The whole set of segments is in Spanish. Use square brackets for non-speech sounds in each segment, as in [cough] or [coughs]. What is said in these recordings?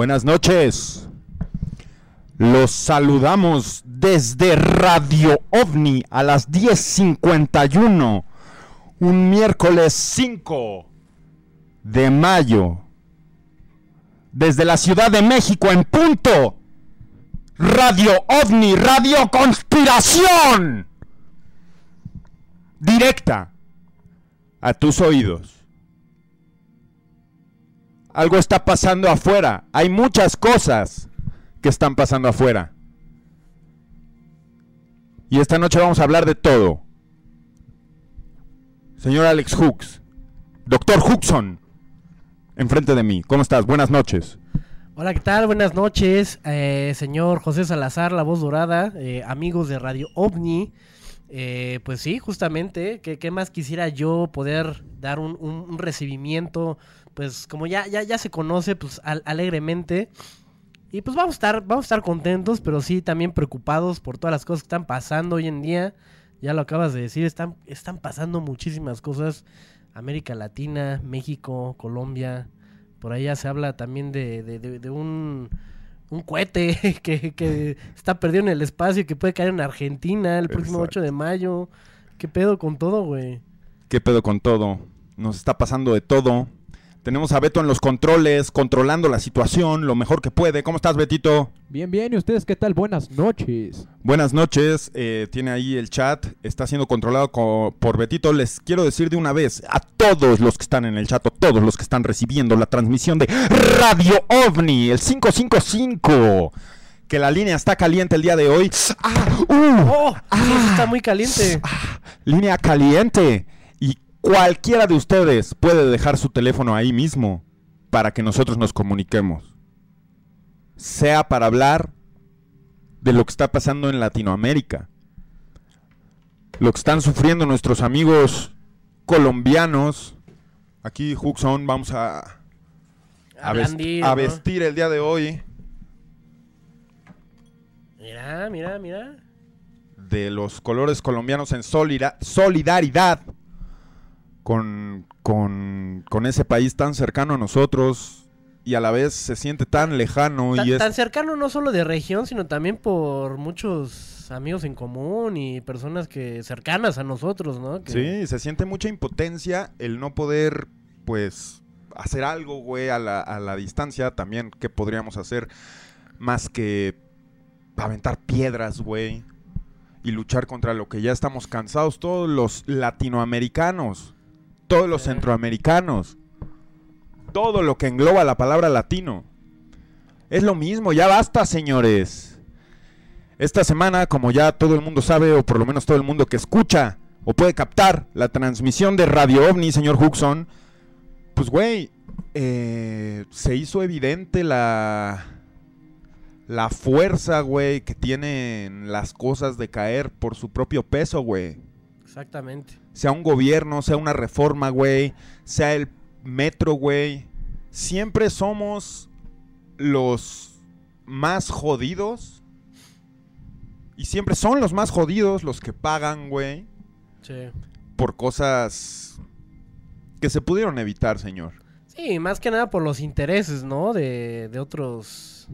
Buenas noches. Los saludamos desde Radio OVNI a las 10.51. Un miércoles 5 de mayo. Desde la Ciudad de México en punto. Radio OVNI, Radio Conspiración. Directa a tus oídos. Algo está pasando afuera. Hay muchas cosas que están pasando afuera. Y esta noche vamos a hablar de todo. Señor Alex Hooks, doctor Hookson, enfrente de mí. ¿Cómo estás? Buenas noches. Hola, ¿qué tal? Buenas noches, eh, señor José Salazar, la voz dorada, eh, amigos de Radio OVNI. Eh, pues sí, justamente, ¿qué, qué más quisiera yo poder dar un, recibimiento? Pues como ya, ya, ya se conoce, pues al- alegremente. Y pues vamos a estar, vamos a estar contentos, pero sí también preocupados por todas las cosas que están pasando hoy en día. Ya lo acabas de decir, están, están pasando muchísimas cosas. América Latina, México, Colombia. Por ahí ya se habla también de, de- de- de un, un cohete [laughs] que, que está perdido en el espacio y que puede caer en Argentina el próximo Exacto. 8 de mayo. ¿Qué pedo con todo, güey? ¿Qué pedo con todo? Nos está pasando de todo. Tenemos a Beto en los controles, controlando la situación lo mejor que puede. ¿Cómo estás, Betito? Bien, bien, ¿y ustedes qué tal? Buenas noches. Buenas noches, eh, tiene ahí el chat, está siendo controlado co- por Betito. Les quiero decir de una vez a todos los que están en el chat, a todos los que están recibiendo la transmisión de Radio OVNI, el 555, que la línea está caliente el día de hoy. ¡Ah! ¡Uh! ¡Oh! Sí, sí está muy caliente. ¡Ah! Línea caliente. Cualquiera de ustedes puede dejar su teléfono ahí mismo para que nosotros nos comuniquemos. Sea para hablar de lo que está pasando en Latinoamérica. Lo que están sufriendo nuestros amigos colombianos. Aquí, Huxon, vamos a, a, ves- blandir, a ¿no? vestir el día de hoy Mira, mira, mira. de los colores colombianos en solida- solidaridad con, con, con ese país tan cercano a nosotros y a la vez se siente tan lejano Tan, y es tan cercano no solo de región, sino también por muchos amigos en común y personas que cercanas a nosotros, ¿no? Que- sí, se siente mucha impotencia el no poder pues hacer algo, güey, a la, a la distancia también qué podríamos hacer más que aventar piedras, güey, y luchar contra lo que ya estamos cansados todos los latinoamericanos, todos los centroamericanos, todo lo que engloba la palabra latino. Es lo mismo, ya basta, señores. Esta semana, como ya todo el mundo sabe, o por lo menos todo el mundo que escucha o puede captar la transmisión de Radio OVNI, señor Huxon, pues, güey, eh, se hizo evidente la, la fuerza, güey, que tienen las cosas de caer por su propio peso, güey. Exactamente. Sea un gobierno, sea una reforma, güey, sea el metro, güey. Siempre somos los más jodidos. Y siempre son los más jodidos los que pagan, güey, Sí. por cosas que se pudieron evitar, señor. Sí, más que nada por los intereses, ¿no? De, de otros.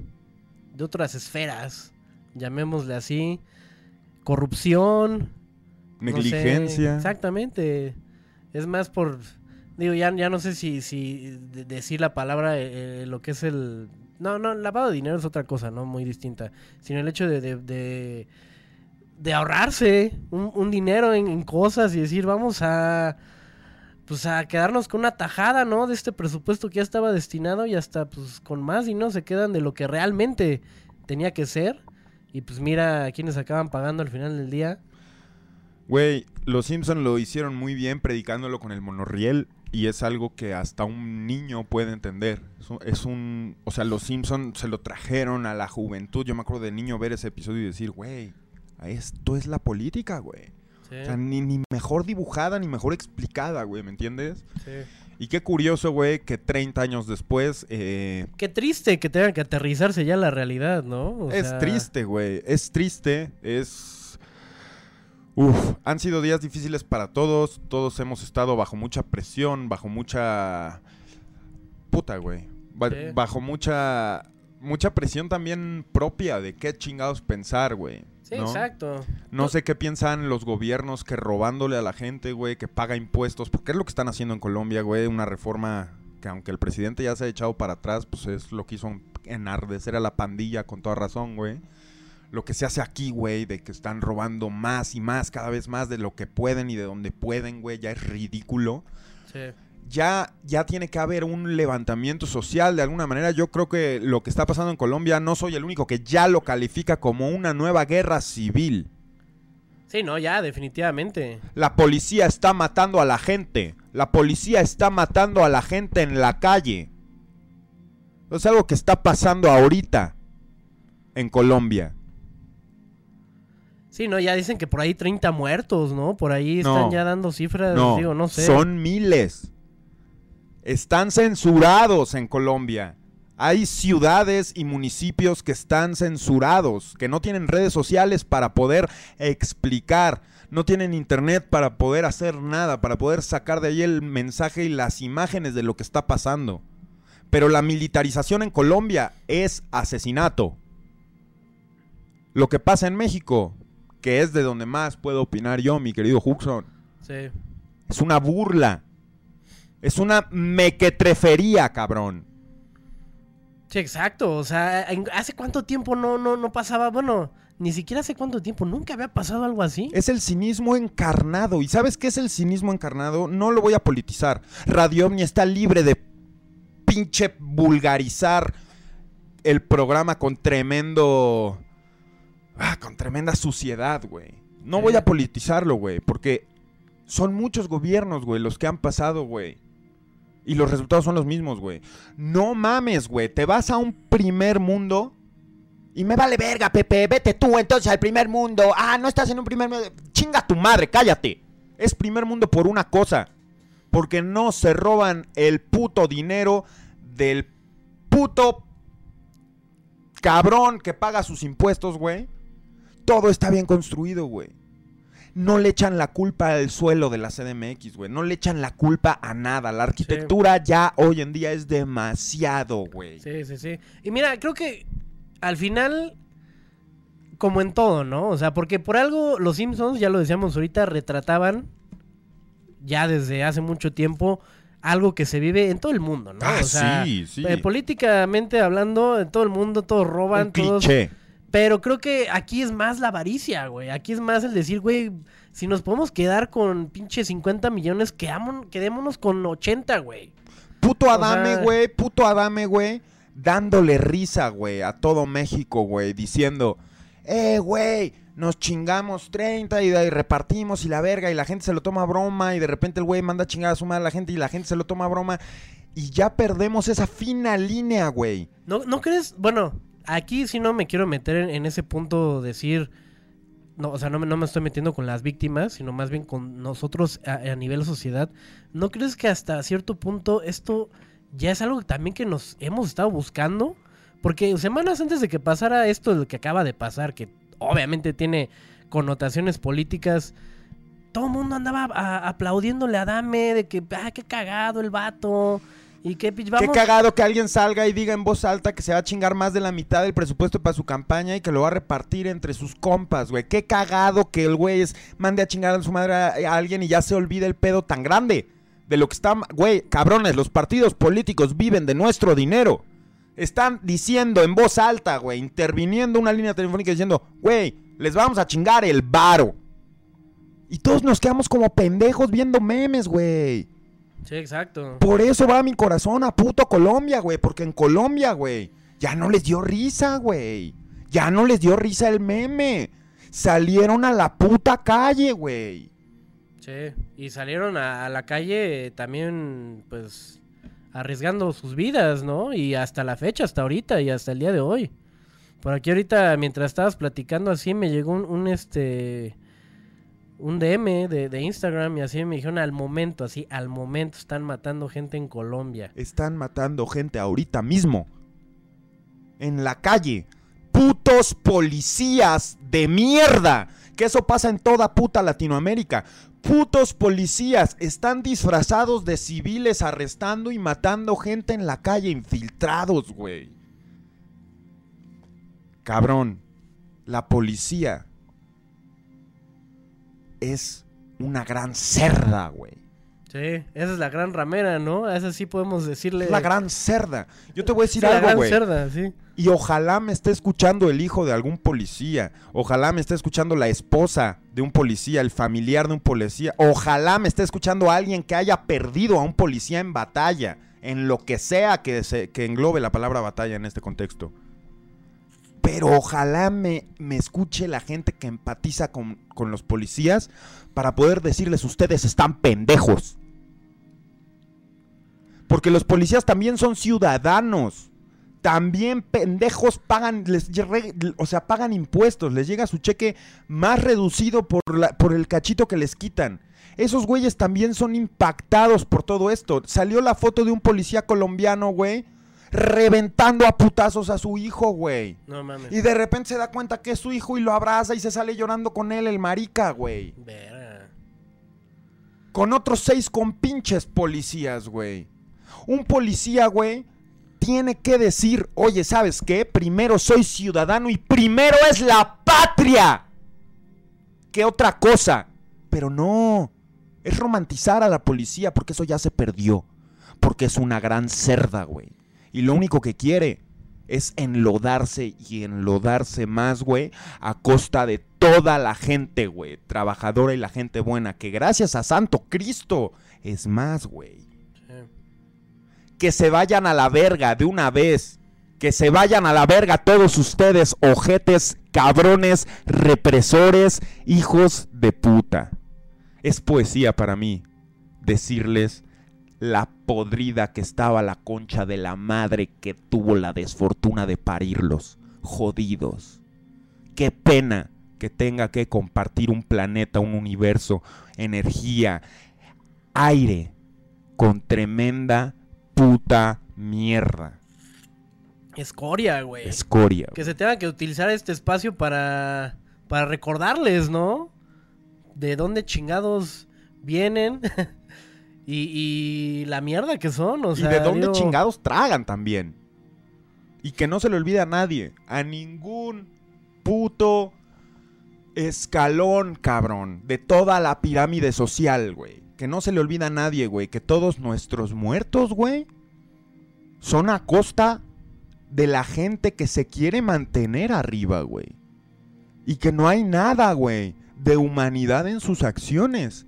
de otras esferas. Llamémosle así. Corrupción. No sé, Negligencia. exactamente. Es más por. Digo, ya, ya no sé si, si de- decir la palabra, eh, eh, lo que es el. No, no, lavado de dinero es otra cosa, ¿no? Muy distinta. Sino el hecho de. de, de- de ahorrarse un, un dinero en, en cosas y decir, vamos a. Pues a quedarnos con una tajada, ¿no? De este presupuesto que ya estaba destinado y hasta, pues, con más dinero se quedan de lo que realmente tenía que ser. Y pues mira a quienes acaban pagando al final del día. Güey, los Simpson lo hicieron muy bien predicándolo con el monorriel y es algo que hasta un niño puede entender. Es un- o sea, los Simpson se lo trajeron a la juventud. Yo me acuerdo de niño ver ese episodio y decir, güey, esto es la política, güey. Sí, O sea, ni, ni mejor dibujada ni mejor explicada, güey, ¿me entiendes? sí. Y qué curioso, güey, que 30 años después eh, Qué triste que tengan que aterrizarse ya la realidad, ¿no? O es sea, triste, güey. Es triste, es... Uf, han sido días difíciles para todos. Todos hemos estado bajo mucha presión, bajo mucha... Puta, güey. ba- bajo mucha mucha presión también propia de qué chingados pensar, güey. Sí, ¿no? exacto. No sé qué piensan los gobiernos que robándole a la gente, güey, que paga impuestos, porque es lo que están haciendo en Colombia, güey, una reforma que aunque el presidente ya se ha echado para atrás, pues es lo que hizo enardecer a la pandilla con toda razón, güey. Lo que se hace aquí, güey, de que están robando más y más, cada vez más de lo que pueden y de donde pueden, güey, ya es ridículo Sí. ya, ya tiene que haber un levantamiento social de alguna manera. Yo creo que lo que está pasando en Colombia, no soy el único que ya lo califica como una nueva guerra civil. Sí, no, ya, definitivamente. La policía está matando a la gente. La policía está matando a la gente en la calle. Es algo que está pasando ahorita en Colombia. Sí, no, ya dicen que por ahí 30 muertos, ¿no? Por ahí No. están ya dando cifras, No, digo, no sé. son miles. Están censurados en Colombia. Hay ciudades y municipios que están censurados, que no tienen redes sociales para poder explicar, no tienen internet para poder hacer nada, para poder sacar de ahí el mensaje y las imágenes de lo que está pasando. Pero la militarización en Colombia es asesinato. Lo que pasa en México, que es de donde más puedo opinar yo, mi querido Huxon, Sí. es una burla. Es una mequetrefería, cabrón. Sí, exacto. O sea, ¿hace cuánto tiempo no, no, no pasaba? Bueno, ni siquiera hace cuánto tiempo. Nunca había pasado algo así. Es el cinismo encarnado. ¿Y sabes qué es el cinismo encarnado? No lo voy a politizar. Radio Omni está libre de pinche vulgarizar el programa con tremendo... Ah, con tremenda suciedad, güey. No voy a politizarlo, güey, porque son muchos gobiernos, güey, los que han pasado, güey. Y los resultados son los mismos, güey. No mames, güey. Te vas a un primer mundo y me vale verga, Pepe. Vete tú entonces al primer mundo. Ah, no estás en un primer mundo. Chinga tu madre, cállate. Es primer mundo por una cosa. Porque no se roban el puto dinero del puto cabrón que paga sus impuestos, güey. Todo está bien construido, güey. No le echan la culpa al suelo de la CDMX, güey. No le echan la culpa a nada. La arquitectura ya hoy en día es demasiado, güey. Sí, sí, sí. Y mira, creo que al final, como en todo, ¿no? O sea, porque por algo los Simpsons, ya lo decíamos ahorita, retrataban ya desde hace mucho tiempo algo que se vive en todo el mundo, ¿no? Ah, o sea, sí, sí. eh, políticamente hablando, en todo el mundo todos roban, Un todos... cliché. Pero creo que aquí es más la avaricia, güey. Aquí es más el decir, güey, si nos podemos quedar con pinche 50 millones, quedémonos con 80, güey. Puto O Adame, sea- güey, puto Adame, güey, dándole risa, güey, a todo México, güey, diciendo, eh, güey, nos chingamos 30 y ahí repartimos y la verga y la gente se lo toma a broma y de repente el güey manda a chingar a su madre a la gente y la gente se lo toma a broma y ya perdemos esa fina línea, güey. ¿No, ¿No crees? Bueno, aquí sí no me quiero meter en, ese punto, decir... No, o sea, no me, no me estoy metiendo con las víctimas, sino más bien con nosotros a, a nivel sociedad. ¿No crees que hasta cierto punto esto ya es algo también que nos hemos estado buscando? Porque semanas antes de que pasara esto, lo que acaba de pasar, que obviamente tiene connotaciones políticas, todo el mundo andaba a- aplaudiéndole a Dame de que, ah, qué cagado el vato. Y Qué vamos, cagado que alguien salga y diga en voz alta que se va a chingar más de la mitad del presupuesto para su campaña y que lo va a repartir entre sus compas, güey. Qué cagado que el güey mande a chingar a su madre a, a alguien y ya se olvide el pedo tan grande. De lo que está... Güey, cabrones, los partidos políticos viven de nuestro dinero. Están diciendo en voz alta, güey, interviniendo una línea telefónica diciendo, güey, les vamos a chingar el varo. Y todos nos quedamos como pendejos viendo memes, güey. Sí, exacto. Por eso va mi corazón a puto Colombia, güey. Porque en Colombia, güey, ya no les dio risa, güey. Ya no les dio risa el meme. Salieron a la puta calle, güey. Sí, y salieron a, a la calle también, pues, arriesgando sus vidas, ¿no? Y hasta la fecha, hasta ahorita y hasta el día de hoy. Por aquí ahorita, mientras estabas platicando así, me llegó un, un, este, un DM de, Instagram y así me dijeron al momento, así, al momento están matando gente en Colombia. Están matando gente ahorita mismo. En la calle. Putos policías de mierda. Que eso pasa en toda puta Latinoamérica. Putos policías están disfrazados de civiles arrestando y matando gente en la calle, infiltrados infiltrados, güey. Cabrón, la policía es una gran cerda, güey. Sí, esa es la gran ramera, ¿no? A esa sí podemos decirle. Es la gran cerda. Yo te voy a Sí, decir la algo, gran güey. cerda, sí. Y ojalá me esté escuchando el hijo de algún policía. Ojalá me esté escuchando la esposa de un policía, el familiar de un policía. Ojalá me esté escuchando alguien que haya perdido a un policía en batalla. En lo que sea que, se- que englobe la palabra batalla en este contexto. Pero ojalá me, me escuche la gente que empatiza con, con los policías para poder decirles ustedes están pendejos. Porque los policías también son ciudadanos también pendejos pagan, les, o sea, pagan impuestos, les llega su cheque más reducido por, la- por el cachito que les quitan. Esos güeyes también son impactados por todo esto. Salió la foto de un policía colombiano, güey, reventando a putazos a su hijo, güey. No mames. Y de repente se da cuenta que es su hijo y lo abraza y se sale llorando con él, el marica, güey. Con otros seis compinches policías, güey. Un policía, güey, tiene que decir, oye, ¿sabes qué? Primero soy ciudadano y primero es la patria. ¿Qué otra cosa? Pero no, es romantizar a la policía porque eso ya se perdió. Porque es una gran cerda, güey. Y lo único que quiere es enlodarse y enlodarse más, güey, a costa de toda la gente, güey, trabajadora y la gente buena, que gracias a Santo Cristo es más, güey. Sí. Que se vayan a la verga de una vez. Que se vayan a la verga todos ustedes, ojetes, cabrones, represores, hijos de puta. Es poesía para mí decirles la podrida que estaba la concha de la madre que tuvo la desfortuna de parirlos. Jodidos. Qué pena que tenga que compartir un planeta, un universo, energía, aire con tremenda puta mierda. Escoria, güey. Escoria. Que se tenga que utilizar este espacio para, para recordarles, ¿no? De dónde chingados vienen [laughs] y, y la mierda que son, o sea. y de dónde digo, chingados tragan también. Y que no se le olvide a nadie. A ningún puto escalón, cabrón. De toda la pirámide social, güey. Que no se le olvida a nadie, güey. Que todos nuestros muertos, güey. Son a costa de la gente que se quiere mantener arriba, güey. Y que no hay nada, güey. De humanidad en sus acciones.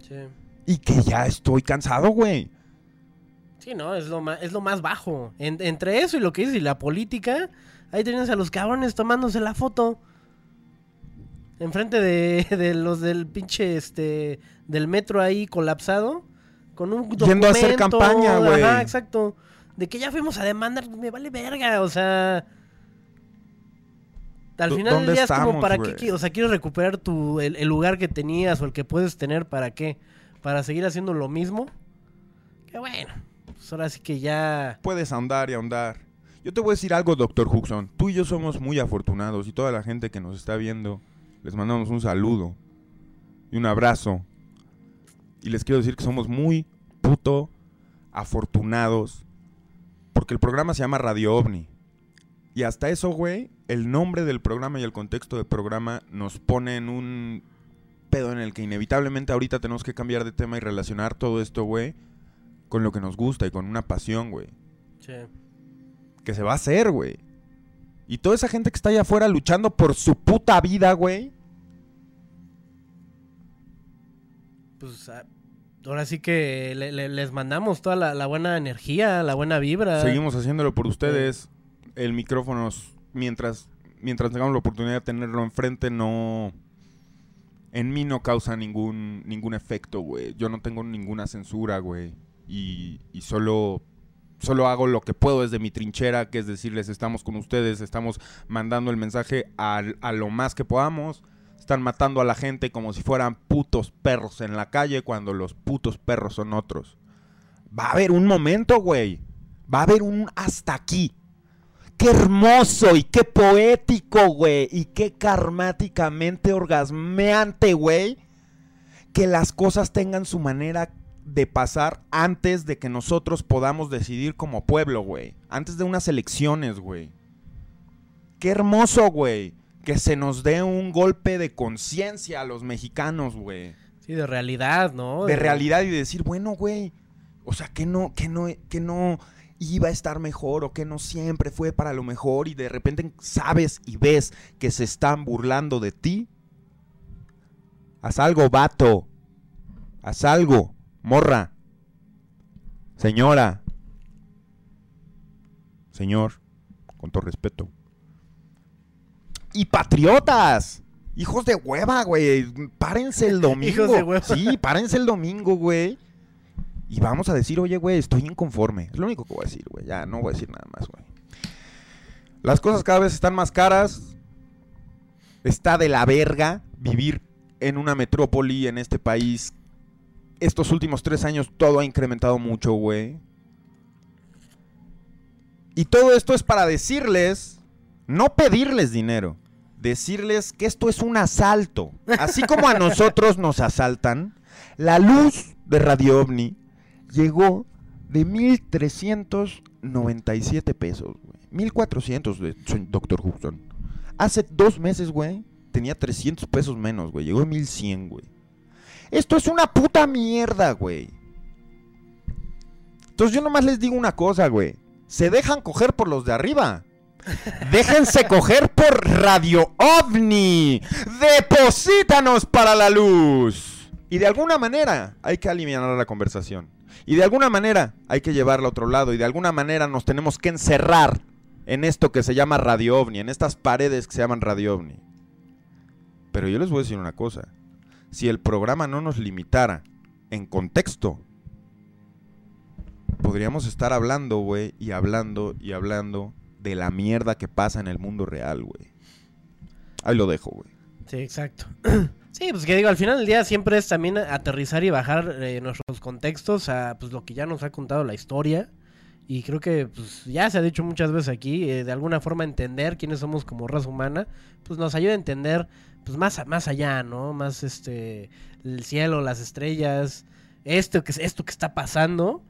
Sí. Y que ya estoy cansado, güey. Sí, no, es lo más, es lo más bajo. En- entre eso y lo que dice y la política, ahí tienes a los cabrones tomándose la foto. Enfrente de, [laughs] de los del pinche este del metro ahí colapsado. Con un documento. Yendo a hacer campaña, güey. Ajá, exacto. De que ya fuimos a demandar, me vale verga, o sea. Al ¿Dó- final del día es como para qué, o sea, quieres recuperar tu, el, el lugar que tenías o el que puedes tener, ¿para qué? ¿Para seguir haciendo lo mismo? Que bueno, pues ahora sí que ya... Puedes ahondar y ahondar. Yo te voy a decir algo, doctor Huxon. Tú y yo somos muy afortunados y toda la gente que nos está viendo, les mandamos un saludo y un abrazo. Y les quiero decir que somos muy puto afortunados porque el programa se llama Radio OVNI. Y hasta eso, güey, el nombre del programa y el contexto del programa nos pone en un pedo en el que inevitablemente ahorita tenemos que cambiar de tema y relacionar todo esto, güey, con lo que nos gusta y con una pasión, güey. Sí. Que se va a hacer, güey. Y toda esa gente que está allá afuera luchando por su puta vida, güey. Pues ah, ahora sí que le- le- les mandamos toda la, la buena energía, la buena vibra. Seguimos haciéndolo por ustedes. El micrófono, mientras, mientras tengamos la oportunidad de tenerlo enfrente, no... En mí no causa ningún, ningún efecto, güey. Yo no tengo ninguna censura, güey. Y, solo, solo hago lo que puedo desde mi trinchera, que es decirles, estamos con ustedes, estamos mandando el mensaje al- a, lo más que podamos. Están matando a la gente como si fueran putos perros en la calle cuando los putos perros son otros. Va a haber un momento, güey. Va a haber un hasta aquí. Qué hermoso y qué poético, güey. Y qué karmáticamente orgasmeante, güey. Que las cosas tengan su manera de pasar antes de que nosotros podamos decidir como pueblo, güey. Antes de unas elecciones, güey. Qué hermoso, güey. Que se nos dé un golpe de conciencia a los mexicanos, güey. Sí, de realidad, ¿no? De realidad y de decir, bueno, güey. O sea, que no, que no, que no iba a estar mejor o que no siempre fue para lo mejor y de repente sabes y ves que se están burlando de ti. Haz algo, vato. Haz algo, morra. Señora. Señor, con todo respeto. Y patriotas. Hijos de hueva, güey. Párense el domingo. [laughs] Hijos de hueva. Sí, párense el domingo, güey. Y vamos a decir, oye, güey, estoy inconforme. Es lo único que voy a decir, güey. Ya no voy a decir nada más, güey. Las cosas cada vez están más caras. Está de la verga vivir en una metrópoli en este país. Estos últimos tres años todo ha incrementado mucho, güey. Y todo esto es para decirles, no pedirles dinero, decirles que esto es un asalto. Así como a nosotros nos asaltan, la luz de Radio OVNI llegó de 1.397 pesos, güey. 1.400, de- Doctor Houston. Hace dos meses, güey, tenía 300 pesos menos, güey. Llegó a 1.100, güey. Esto es una puta mierda, güey. Entonces yo nomás les digo una cosa, güey. Se dejan coger por los de arriba. Déjense coger por Radio OVNI. Deposítanos para la luz. Y de alguna manera hay que aliviar la conversación. Y de alguna manera hay que llevarla a otro lado. Y de alguna manera nos tenemos que encerrar en esto que se llama Radio OVNI. En estas paredes que se llaman Radio OVNI. Pero yo les voy a decir una cosa. Si el programa no nos limitara en contexto, podríamos estar hablando, güey, y hablando y hablando de la mierda que pasa en el mundo real, güey. Ahí lo dejo, güey. Sí, exacto. [clears throat] Sí, pues que digo, al final del día siempre es también aterrizar y bajar eh, nuestros contextos a pues lo que ya nos ha contado la historia. Y creo que pues, ya se ha dicho muchas veces aquí, eh, de alguna forma entender quiénes somos como raza humana, pues nos ayuda a entender pues más, más allá, ¿no? Más este el cielo, las estrellas, esto que esto que está pasando.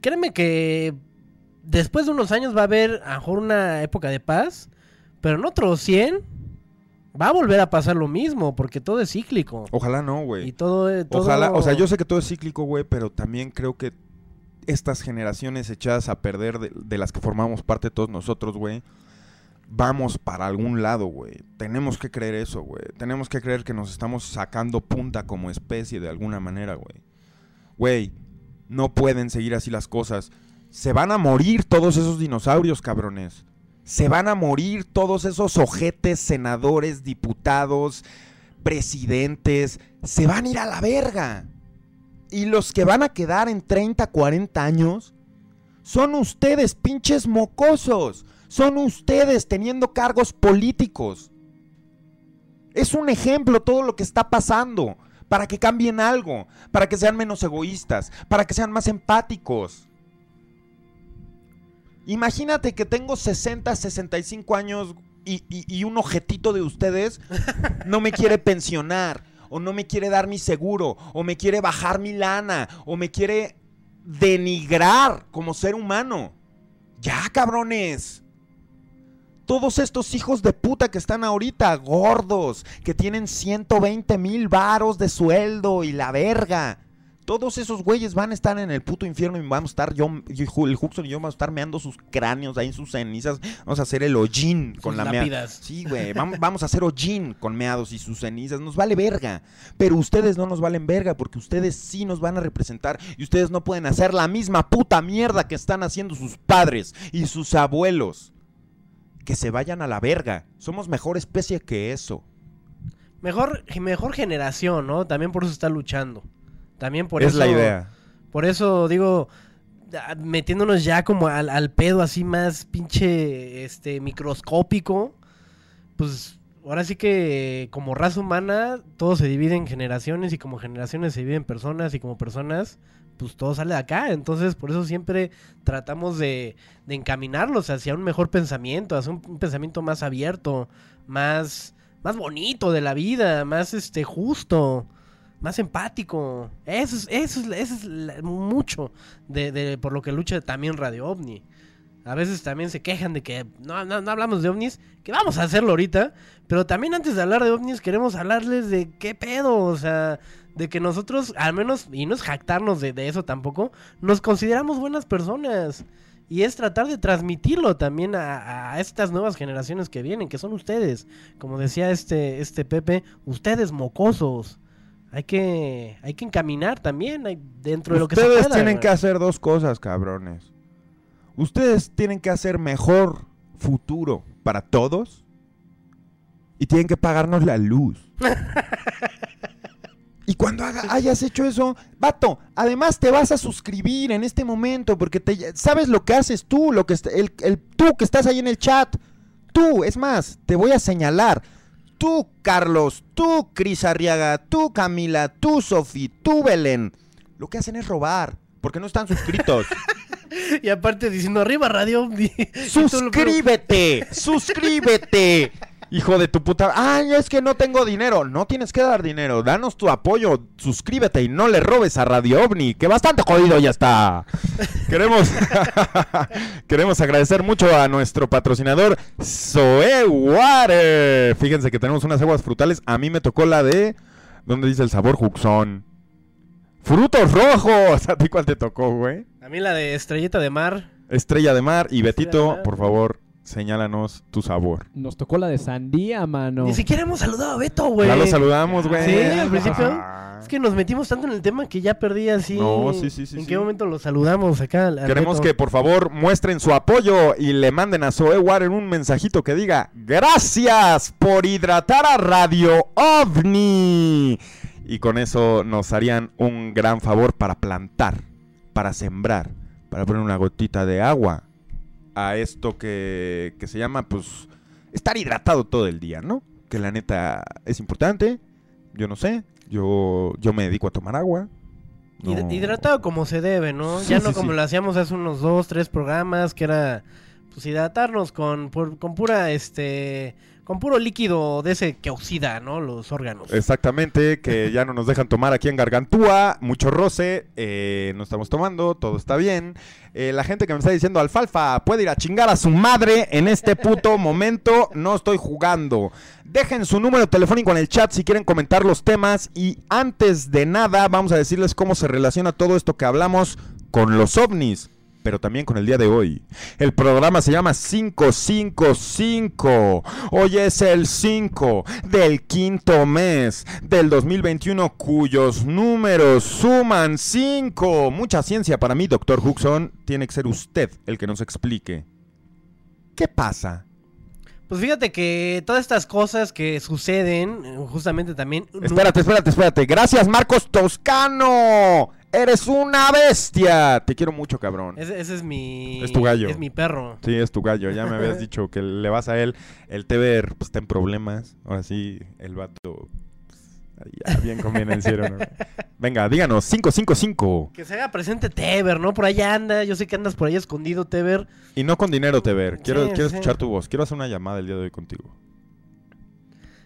Créeme que después de unos años va a haber a lo mejor una época de paz, pero en otros 100 va a volver a pasar lo mismo, porque todo es cíclico. Ojalá no, Y güey. todo, eh, todo- Ojalá, o sea, yo sé que todo es cíclico, güey, pero también creo que estas generaciones echadas a perder de, de las que formamos parte todos nosotros, güey, vamos para algún lado, güey. Tenemos que creer eso, güey. Tenemos que creer que nos estamos sacando punta como especie de alguna manera, güey. Güey, no pueden seguir así las cosas. Se van a morir todos esos dinosaurios, cabrones. Se van a morir todos esos ojetes, senadores, diputados, presidentes. Se van a ir a la verga. Y los que van a quedar en 30, 40 años son ustedes, pinches mocosos. Son ustedes teniendo cargos políticos. Es un ejemplo todo lo que está pasando. Para que cambien algo. Para que sean menos egoístas. Para que sean más empáticos. Imagínate que tengo 60, 65 años y, y- y un ojetito de ustedes [laughs] no me quiere pensionar, o no me quiere dar mi seguro, o me quiere bajar mi lana, o me quiere denigrar como ser humano. Ya, cabrones. Todos estos hijos de puta que están ahorita gordos, que tienen 120 mil varos de sueldo y la verga. Todos esos güeyes van a estar en el puto infierno y vamos a estar, yo, el Huxon y yo vamos a estar meando sus cráneos ahí en sus cenizas. Vamos a hacer el hollín con Sus la mea. Sí, güey, vamos, vamos a hacer hollín con meados y sus cenizas. Nos vale verga. Pero ustedes no nos valen verga porque ustedes sí nos van a representar y ustedes no pueden hacer la misma puta mierda que están haciendo sus padres y sus abuelos. Que se vayan a la verga. Somos mejor especie que eso. Mejor, mejor generación, ¿no? También por eso está luchando. También por es eso. la idea. Por eso digo, ah, metiéndonos ya como al, al pedo así más pinche este microscópico, pues ahora sí que como raza humana todo se divide en generaciones y como generaciones se dividen personas y como personas pues todo sale de acá, entonces por eso siempre tratamos de, de encaminarlos hacia un mejor pensamiento, hacia un, un pensamiento más abierto, más más bonito de la vida, más este justo. Más empático. Eso es, eso es, eso es mucho de, de- por lo que lucha también Radio OVNI. A veces también se quejan de que no, no, no hablamos de ovnis, que vamos a hacerlo ahorita, pero también antes de hablar de ovnis queremos hablarles de qué pedo, o sea, de que nosotros, al menos, y no es jactarnos de, de eso tampoco, nos consideramos buenas personas. Y es tratar de transmitirlo también a, a estas nuevas generaciones que vienen, que son ustedes. Como decía este, este Pepe, ustedes mocosos. Hay que, hay que encaminar también hay- dentro de lo que se Ustedes tienen güey. que hacer dos cosas, cabrones. Ustedes tienen que hacer mejor futuro para todos y tienen que pagarnos la luz. [laughs] y cuando haga- hayas hecho eso, vato, además te vas a suscribir en este momento porque te, sabes lo que haces tú, lo que el- tú que estás ahí en el chat. Tú, es más, te voy a señalar. Tú, Carlos, tú, Cris Arriaga, tú, Camila, tú, Sofi, tú, Belén. Lo que hacen es robar, porque no están suscritos. [laughs] Y aparte diciendo arriba Radio [laughs] ¡Suscríbete! ¡Suscríbete! Hijo de tu puta. Ay, es que no tengo dinero. No tienes que dar dinero. Danos tu apoyo. Suscríbete y no le robes a Radio OVNI, que bastante jodido ya está. [laughs] Queremos, [laughs] queremos agradecer mucho a nuestro patrocinador, Zoe Water. Fíjense que tenemos unas aguas frutales. A mí me tocó la de. ¿Dónde dice el sabor Juxón? Frutos rojos. [laughs] ¿A ti cuál te tocó, güey? A mí la de Estrellita de Mar. Estrella de Mar y Estrella Betito, Mar. por favor, señálanos tu sabor. Nos tocó la de sandía, mano. Ni siquiera hemos saludado a Beto, güey. Ya lo saludamos, güey. Sí, al principio. Ah. Es que nos metimos tanto en el tema que ya perdí así. No, sí, sí, sí, ¿En sí. qué momento lo saludamos acá? al- al Queremos Beto? que por favor muestren su apoyo y le manden a Zoe Water un mensajito que diga gracias por hidratar a Radio OVNI. Y con eso nos harían un gran favor para plantar, para sembrar, para poner una gotita de agua a esto que, que se llama pues estar hidratado todo el día, ¿no? Que la neta es importante. Yo no sé, yo, yo me dedico a tomar agua. No- Hidratado como se debe, ¿no? Sí, ya no sí, como sí. lo hacíamos hace unos dos, tres programas, que era pues hidratarnos con, por- con pura, este, con puro líquido de ese que oxida, ¿no? Los órganos. Exactamente, que [laughs] ya no nos dejan tomar aquí en Gargantúa, mucho roce, eh, no estamos tomando, todo está bien. Eh, la gente que me está diciendo alfalfa puede ir a chingar a su madre en este puto [laughs] momento, no estoy jugando. Dejen su número telefónico en el chat si quieren comentar los temas y antes de nada vamos a decirles cómo se relaciona todo esto que hablamos con los ovnis. Pero también con el día de hoy. El programa se llama 555. Hoy es el 5 del quinto mes del 2021, cuyos números suman 5. Mucha ciencia para mí, doctor Huxon. Tiene que ser usted el que nos explique. ¿Qué pasa? Pues fíjate que todas estas cosas que suceden, eh, justamente también... Espérate, espérate, espérate. Gracias, Marcos Toscano. Eres una bestia. Te quiero mucho, cabrón. Ese, ese es mi... Es tu gallo. Es mi perro. Sí, es tu gallo. Ya me habías [laughs] dicho que le vas a él. El TVR pues, está en problemas. Ahora sí, el vato. pues, ahí ya bien convenenciero, ¿no? [laughs] Venga, díganos. 555. Que se haga presente Tever, ¿no? Por allá anda. Yo sé que andas por ahí escondido, Tever. Y no con dinero, TVR. Quiero, Sí, quiero sí. escuchar tu voz. Quiero hacer una llamada el día de hoy contigo.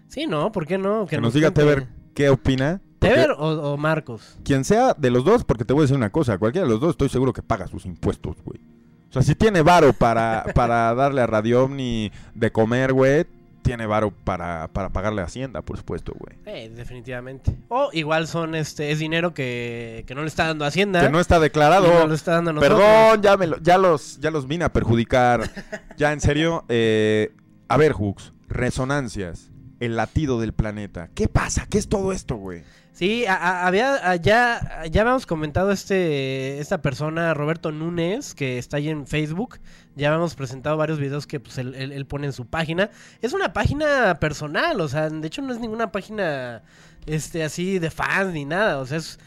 Sí, ¿no? ¿Por qué no? Que, nos diga cuente. TVR qué opina. ¿Tever o, o Marcos? Quien sea de los dos, porque te voy a decir una cosa. Cualquiera de los dos estoy seguro que paga sus impuestos, güey. O sea, si tiene varo para, [laughs] para darle a Radio Omni de comer, güey, tiene varo para, para pagarle a Hacienda, por supuesto, güey. Eh, definitivamente. O igual son, este, es dinero que, que no le está dando Hacienda. Que no está declarado. no lo está dando a nosotros. Perdón, ya, me lo- ya, los, ya los vine a perjudicar. [laughs] ya, en serio. eh, a ver, Hux, resonancias. El latido del planeta. ¿Qué pasa? ¿Qué es todo esto, güey? Sí, a- a- había, ya, ya habíamos comentado este, esta persona, Roberto Núñez, que está ahí en Facebook. Ya habíamos presentado varios videos que pues, él, él- él pone en su página. Es una página personal, o sea, de hecho no es ninguna página este, así de fans ni nada, o sea, es...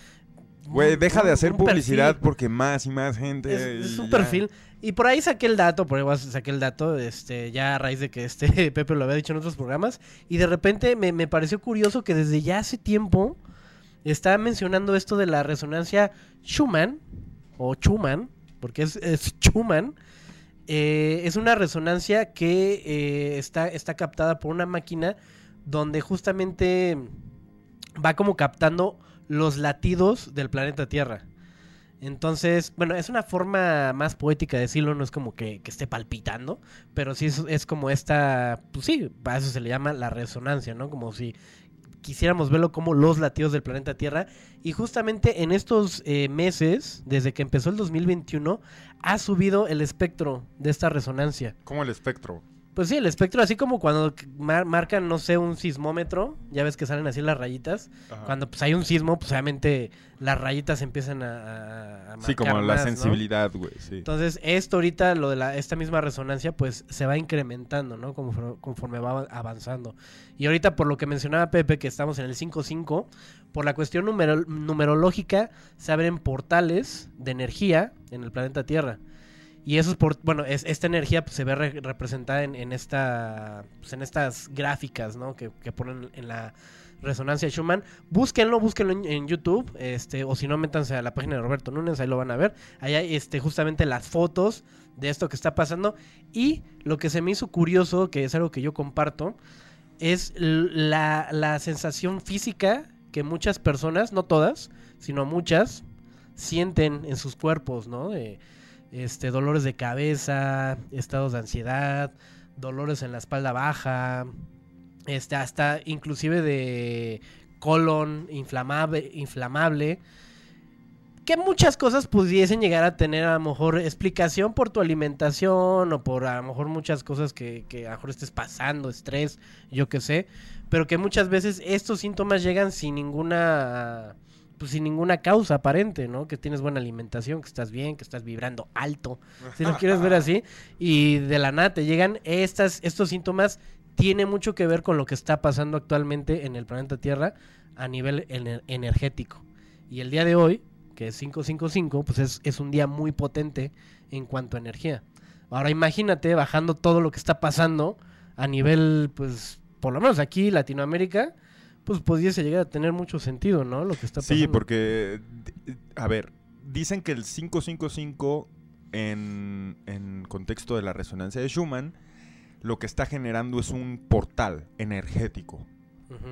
Güey, un- deja de hacer publicidad perfil. porque más y más gente. Es, un ya. perfil. Y por ahí saqué el dato, por ahí saqué el dato, este, ya a raíz de que este [laughs] Pepe lo había dicho en otros programas. Y de repente me, me pareció curioso que desde ya hace tiempo está mencionando esto de la resonancia Schumann, o Schumann, porque es, es Schumann. Eh, es una resonancia que eh, está, está captada por una máquina donde justamente va como captando los latidos del planeta Tierra. Entonces, bueno, es una forma más poética de decirlo, no es como que, esté palpitando, pero sí es, es como esta, pues sí, a eso se le llama la resonancia, ¿no? Como si quisiéramos verlo como los latidos del planeta Tierra. Y justamente en estos eh, meses, desde que empezó el 2021, ha subido el espectro de esta resonancia. Como el espectro. Pues sí, el espectro, así como cuando mar- marcan, no sé, un sismómetro, ya ves que salen así las rayitas. Ajá. Cuando pues hay un sismo, pues obviamente las rayitas empiezan a, a- a Sí, como marcar la sensibilidad, güey, sí. Entonces, esto ahorita, lo de la, esta misma resonancia, pues se va incrementando, ¿no? Conforme, conforme va avanzando. Y ahorita, por lo que mencionaba Pepe, que estamos en el 5.5, por la cuestión numero- numerológica, se abren portales de energía en el planeta Tierra. Y esos por, bueno, es, esta energía pues, se ve re- representada en, en esta, pues, en estas gráficas, ¿no? Que, ponen en la resonancia de Schumann. Búsquenlo, búsquenlo en, YouTube, este, o si no, métanse a la página de Roberto Núñez, ahí lo van a ver. Ahí hay este, justamente las fotos de esto que está pasando. Y lo que se me hizo curioso, que es algo que yo comparto, es la, la sensación física que muchas personas, no todas, sino muchas, sienten en sus cuerpos, ¿no? Este, dolores de cabeza, estados de ansiedad, dolores en la espalda baja, este, hasta inclusive de colon inflamable, inflamable que muchas cosas pudiesen llegar a tener a lo mejor explicación por tu alimentación o por a lo mejor muchas cosas que, que a lo mejor estés pasando, estrés, yo qué sé, pero que muchas veces estos síntomas llegan sin ninguna pues sin ninguna causa aparente, ¿no? Que tienes buena alimentación, que estás bien, que estás vibrando alto, si lo quieres ver así, y de la nada te llegan estas, estos síntomas, tiene mucho que ver con lo que está pasando actualmente en el planeta Tierra a nivel ener- energético. Y el día de hoy, que es 555, pues es, es un día muy potente en cuanto a energía. Ahora imagínate bajando todo lo que está pasando a nivel, pues, por lo menos aquí, Latinoamérica, pues pudiese llegar a tener mucho sentido, ¿no? Lo que está pasando. Sí, porque, a ver, dicen que el 555 en, en contexto de la resonancia de Schumann, lo que está generando es un portal energético.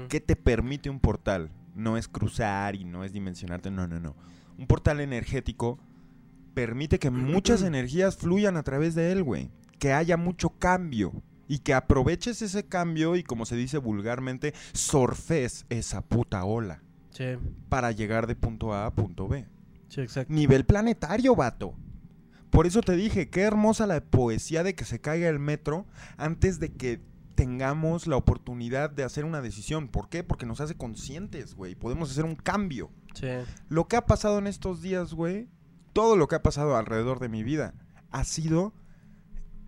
¿Qué te permite un portal? No es cruzar y no es dimensionarte, no, no, no. Un portal energético permite que muchas [clears throat] energías fluyan a través de él, güey. Que haya mucho cambio. Y que aproveches ese cambio y, como se dice vulgarmente, surfes esa puta ola Sí, para llegar de punto A a punto B. sí, exacto. Nivel planetario, vato. Por eso te dije, qué hermosa la poesía de que se caiga el metro antes de que tengamos la oportunidad de hacer una decisión. ¿Por qué? Porque nos hace conscientes, güey. Podemos hacer un cambio. Sí, Lo que ha pasado en estos días, güey, todo lo que ha pasado alrededor de mi vida ha sido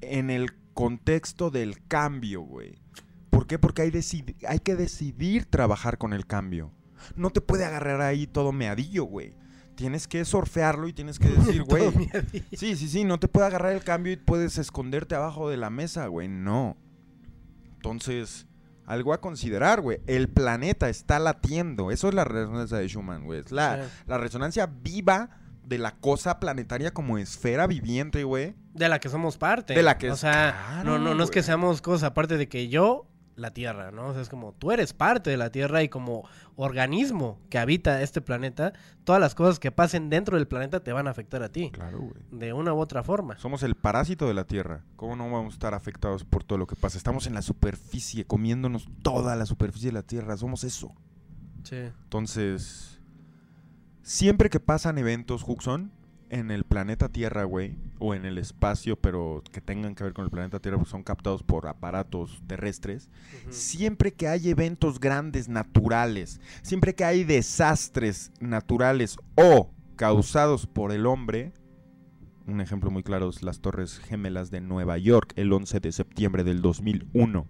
en el contexto del cambio, güey. ¿Por qué? Porque hay, que decidir trabajar con el cambio. No te puede agarrar ahí todo meadillo, güey. Tienes que surfearlo y tienes que [laughs] decir, güey. Sí, sí, sí, no te puede agarrar el cambio y puedes esconderte abajo de la mesa, güey. No. Entonces, algo a considerar, güey. El planeta está latiendo. Eso es la resonancia de Schumann, güey. Es la, Sí. la resonancia viva de la cosa planetaria como esfera viviente, güey. De la que somos parte. De la que O sea, claro, no, no, no es que seamos cosas aparte de que yo, la Tierra, ¿no? O sea, es como tú eres parte de la Tierra y como organismo que habita este planeta, todas las cosas que pasen dentro del planeta te van a afectar a ti. Claro, güey. De una u otra forma. Somos el parásito de la Tierra. ¿Cómo no vamos a estar afectados por todo lo que pasa? Estamos en la superficie, comiéndonos toda la superficie de la Tierra. Somos eso. Sí. Entonces, siempre que pasan eventos, Huxon, en el planeta Tierra, güey, o en el espacio, pero que tengan que ver con el planeta Tierra, pues son captados por aparatos terrestres. Siempre que hay eventos grandes naturales, siempre que hay desastres naturales o causados por el hombre, un ejemplo muy claro es las Torres Gemelas de Nueva York, el 11 de septiembre del 2001.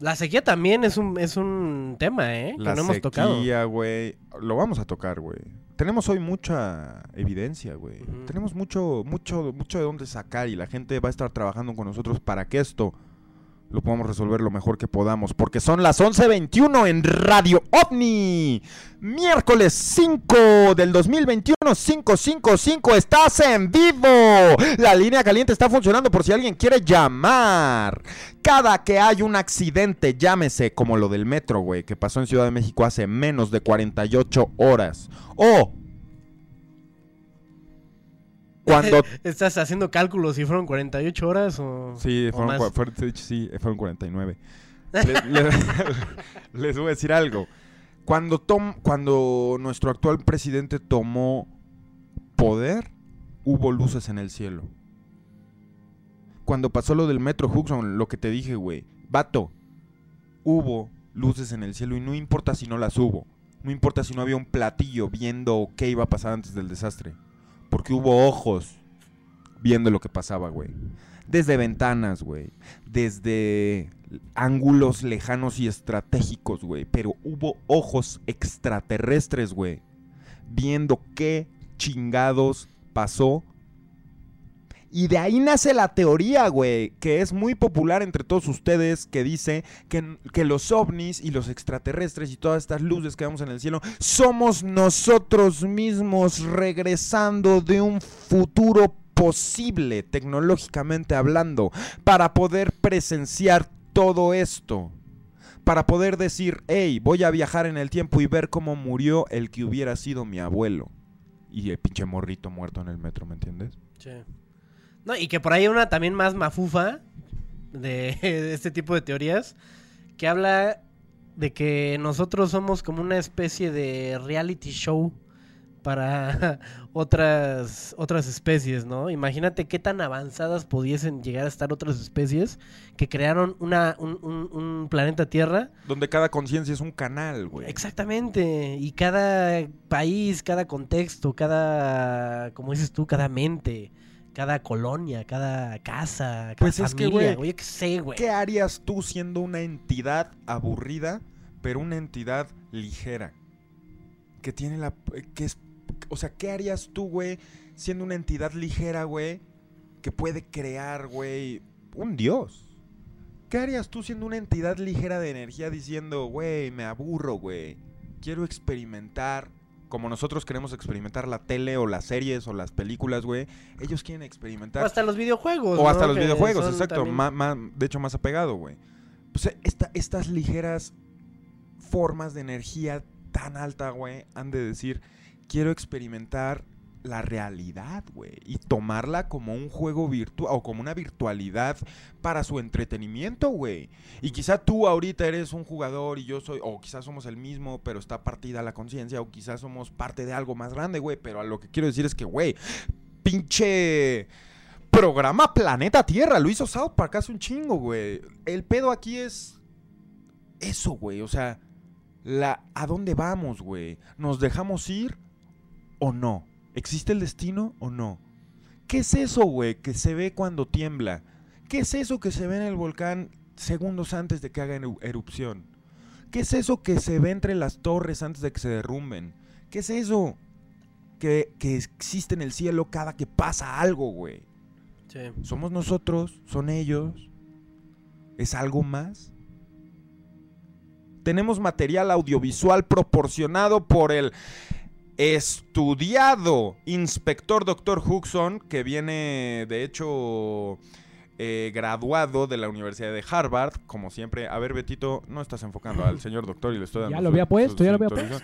La sequía también es un, es un tema, ¿eh? La que no hemos tocado. sequía, güey. Lo vamos a tocar, güey. Tenemos hoy mucha evidencia, güey. Tenemos mucho, mucho, mucho de dónde sacar y la gente va a estar trabajando con nosotros para que esto lo podemos resolver lo mejor que podamos, porque son las 11.21 en Radio OVNI. Miércoles 5 del 2021, 555, estás en vivo. La línea caliente está funcionando por si alguien quiere llamar. Cada que hay un accidente, llámese como lo del metro, güey, que pasó en Ciudad de México hace menos de 48 horas. O cuando [laughs] ¿Estás haciendo cálculos si fueron 48 horas o, Sí, o fueron, más? sí, fueron 49. Les, les- les voy a decir algo. Cuando, tom, cuando nuestro actual presidente tomó poder, hubo luces en el cielo. Cuando pasó lo del Metro Huxon, lo que te dije, güey. Vato, hubo luces en el cielo y no importa si no las hubo. No importa si no había un platillo viendo qué iba a pasar antes del desastre. Porque hubo ojos viendo lo que pasaba, güey. Desde ventanas, güey. Desde ángulos lejanos y estratégicos, güey. Pero hubo ojos extraterrestres, güey. Viendo qué chingados pasó. Y de ahí nace la teoría, güey, que es muy popular entre todos ustedes, que dice que, que los ovnis y los extraterrestres y todas estas luces que vemos en el cielo somos nosotros mismos regresando de un futuro posible, tecnológicamente hablando, para poder presenciar todo esto. Para poder decir, hey, voy a viajar en el tiempo y ver cómo murió el que hubiera sido mi abuelo. Y el pinche morrito muerto en el metro, ¿me entiendes? Sí. No, y que por ahí hay una también más mafufa de, [laughs] de este tipo de teorías que habla de que nosotros somos como una especie de reality show para [laughs] otras otras especies, ¿no? Imagínate qué tan avanzadas pudiesen llegar a estar otras especies que crearon una, un, un- un planeta Tierra Donde cada conciencia es un canal, güey. Exactamente. Y cada país, cada contexto, cada, como dices tú, cada mente, cada colonia, cada casa, cada Pues es que, güey, sé, güey. ¿Qué harías tú siendo una entidad aburrida, pero una entidad ligera? Que tiene la... que es... O sea, ¿qué harías tú, güey, siendo una entidad ligera, güey, que puede crear, güey, un dios? ¿Qué harías tú siendo una entidad ligera de energía diciendo, güey, me aburro, güey? Quiero experimentar como nosotros queremos experimentar la tele o las series o las películas, güey. Ellos quieren experimentar O hasta los videojuegos. o hasta los Que videojuegos, exacto. también- de hecho, más apegado, güey. Pues esta- estas ligeras formas de energía tan alta, güey, han de decir, quiero experimentar la realidad, güey, y tomarla como un juego virtual o como una virtualidad para su entretenimiento, güey. Y quizá tú ahorita eres un jugador y yo soy, o quizás somos el mismo, pero está partida la conciencia, o quizás somos parte de algo más grande, güey. Pero a lo que quiero decir es que, güey, pinche programa Planeta Tierra, lo hizo South Park hace un chingo, güey. El pedo aquí es eso, güey, o sea, la a dónde vamos, güey. ¿Nos dejamos ir o no? ¿Existe el destino o no? ¿Qué es eso, güey, que se ve cuando tiembla? ¿Qué es eso que se ve en el volcán segundos antes de que haga eru- erupción? ¿Qué es eso que se ve entre las torres antes de que se derrumben? ¿Qué es eso que, que existe en el cielo cada que pasa algo, güey? Sí. ¿Somos nosotros? ¿Son ellos? ¿Es algo más? Tenemos material audiovisual proporcionado por el estudiado inspector Dr. Huxon, que viene, de hecho, eh, graduado de la Universidad de Harvard, como siempre. A ver, Betito, no estás enfocando al señor doctor y le estoy [laughs] dando Ya lo había puesto, ya lo había introducción.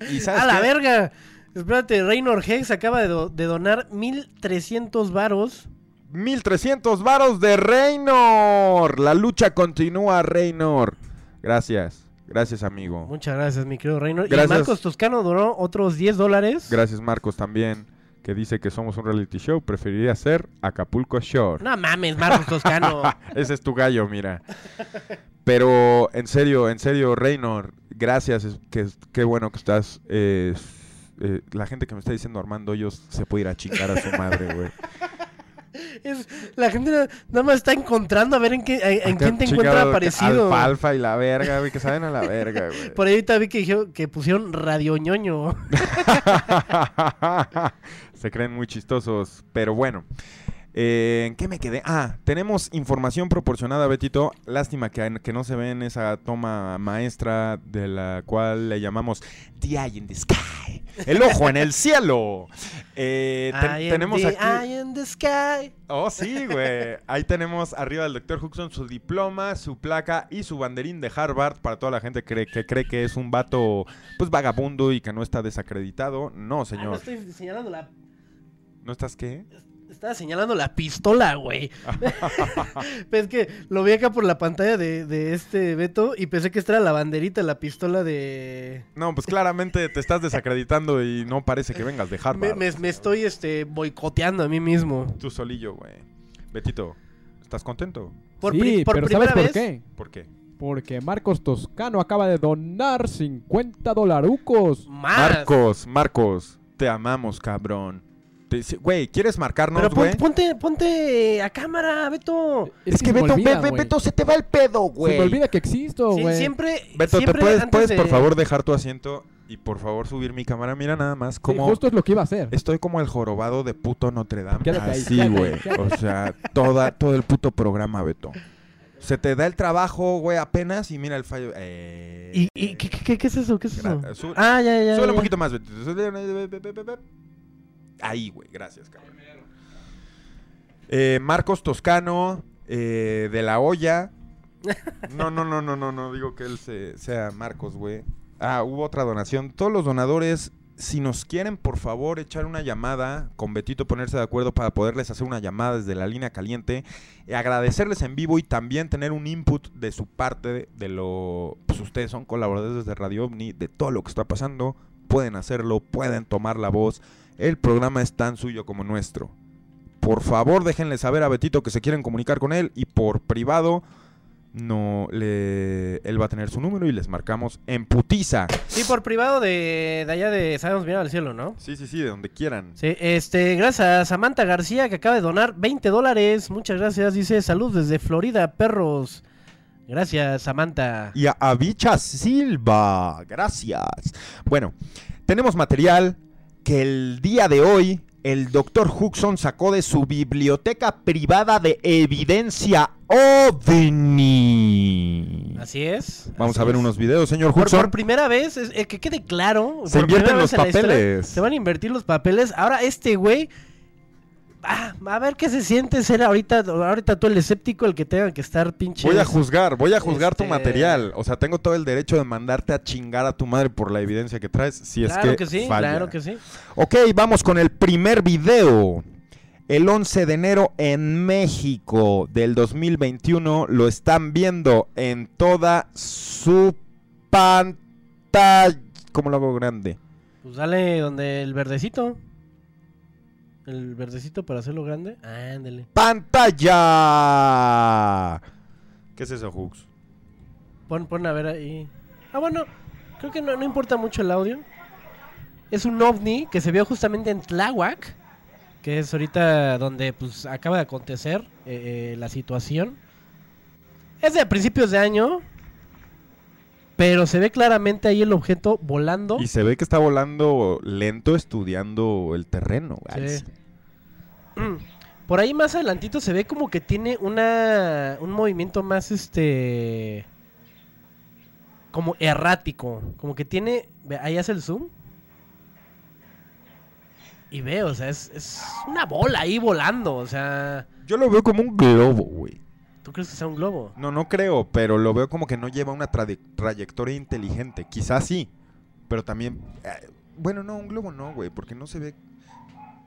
[laughs] ¿Y sabes ¡A la qué? verga! Espérate, Raynor Hex acaba de, do- de donar 1300 varos. 1300 varos de Reynor. La lucha continúa, Reynor. Gracias. Gracias, amigo. Muchas gracias, mi querido Raynor. Gracias. Y Marcos Toscano donó otros 10 dólares. Gracias, Marcos, también. Que dice que somos un reality show. Preferiría ser Acapulco Shore. No mames, Marcos Toscano. [laughs] Ese es tu gallo, mira. Pero en serio, en serio, Reynor, gracias. es- que, qué bueno que estás. eh, eh, la gente que me está diciendo Armando Hoyos se puede ir a chingar a su madre, güey. Es- la gente na- nada más está encontrando a ver en, qué, en, en quién te encuentra parecido. Alfalfa y la verga, güey, que saben a la verga, [laughs] güey. Por ahí ahorita vi que, dijeron- que pusieron Radio ñoño. [laughs] Se creen muy chistosos. Pero bueno. Eh, ¿En qué me quedé? Ah, tenemos información proporcionada, Betito. Lástima que, que no se ve en esa toma maestra de la cual le llamamos The Eye in the Sky. El ojo en el cielo. Eh, I tenemos the aquí. eye in the sky. Oh, sí, güey. Ahí tenemos arriba del doctor Huxon su diploma, su placa y su banderín de Harvard para toda la gente que cree, que cree que es un vato, pues, vagabundo y que no está desacreditado. No, Ah, no señor. estoy señalando la... ¿No estás qué? Estaba señalando la pistola, güey. [laughs] Pues es que lo vi acá por la pantalla de, de este Beto y pensé que esta era la banderita, la pistola de... No, pues claramente te estás desacreditando y no parece que vengas de Me, Harvard. me- me estoy este, boicoteando a mí mismo. Tú solillo, güey. Betito, ¿estás contento? Por, sí, pri- por pero primera ¿sabes vez... por qué? ¿Por qué? Porque Marcos Toscano acaba de donar 50 dolarucos. Más. Marcos, Marcos, te amamos, cabrón. Te- Güey, ¿quieres marcarnos, Pero güey? ponte, ponte, ponte a cámara, Beto. Es que se Beto, olvida. Beto, se te va el pedo, Se güey. me olvida que existo, Sí, güey. siempre. Beto, ¿te puedes, puedes de- por favor dejar tu asiento y por favor subir mi cámara? Mira nada más Sí, como justo es lo que iba a hacer. estoy como el jorobado de puto Notre Dame. Quédate Así, ahí, güey. quédate O sea, toda, todo el puto programa, Beto. Se te da el trabajo, güey, apenas y mira el fallo. Eh, ¿Y, y qué, qué- qué es eso? ¿Qué es eso? Ah, ya, ya. Ya. un poquito más, Beto. Ahí, güey. Gracias, cabrón. Eh, Marcos Toscano, eh, de la olla. No, no, no, no, no, no. Digo que él se- sea Marcos, güey. Ah, hubo otra donación. Todos los donadores, si nos quieren, por favor, echar una llamada con Betito, ponerse de acuerdo para poderles hacer una llamada desde la línea caliente, eh, agradecerles en vivo y también tener un input de su parte de, de lo... Pues ustedes son colaboradores de Radio OVNI, de todo lo que está pasando. Pueden hacerlo, pueden tomar la voz. El programa es tan suyo como nuestro. Por favor, déjenle saber a Betito que se quieren comunicar con él y por privado no le él va a tener su número y les marcamos en putiza. Sí, por privado de, de allá de Sabemos Mirar al Cielo, ¿no? Sí, sí, sí, de donde quieran. Sí, este, gracias a Samantha García que acaba de donar 20 dólares. Muchas gracias. Dice, salud desde Florida, perros. Gracias, Samantha. Y a Avicha Silva, gracias. Bueno, tenemos material que el día de hoy el doctor Huxon sacó de su biblioteca privada de evidencia OVNI. Así es. Vamos así a ver es. unos videos, señor Por, Huxon. por primera vez, es- eh, que quede claro. Se por invierten los historia, papeles. Se van a invertir los papeles. Ahora este güey. Ah, a ver qué se siente ser ahorita, ahorita tú el escéptico, el que tenga que estar pinche. Voy a juzgar, voy a juzgar tu Este- material. O sea, tengo todo el derecho de mandarte a chingar a tu madre por la evidencia que traes, si es Claro que, que, sí, falla. claro que sí. Ok, vamos con el primer video. El 11 de enero en México del 2021 lo están viendo en toda su pantalla. ¿Cómo lo hago grande? Pues dale donde el verdecito. El verdecito para hacerlo grande. Ándale. ¡Pantalla! ¿Qué es eso, Hooks? Pon, pon a ver ahí. Ah, bueno, creo que no, no importa mucho el audio. Es un ovni que se vio justamente en Tláhuac, que es ahorita donde pues acaba de acontecer eh, eh, la situación. Es de principios de año, pero se ve claramente ahí el objeto volando. Y se ve que está volando lento estudiando el terreno. Sí. Por ahí más adelantito se ve como que tiene una un movimiento más este como errático, como que tiene ahí hace el zoom. Y veo, o sea, es, es una bola ahí volando, o sea, Yo lo veo como un globo, güey. ¿Tú crees que sea un globo? No, no creo, pero lo veo como que no lleva una trayectoria inteligente. Quizás sí, pero también... eh, bueno, no, un globo no, güey, porque no se ve...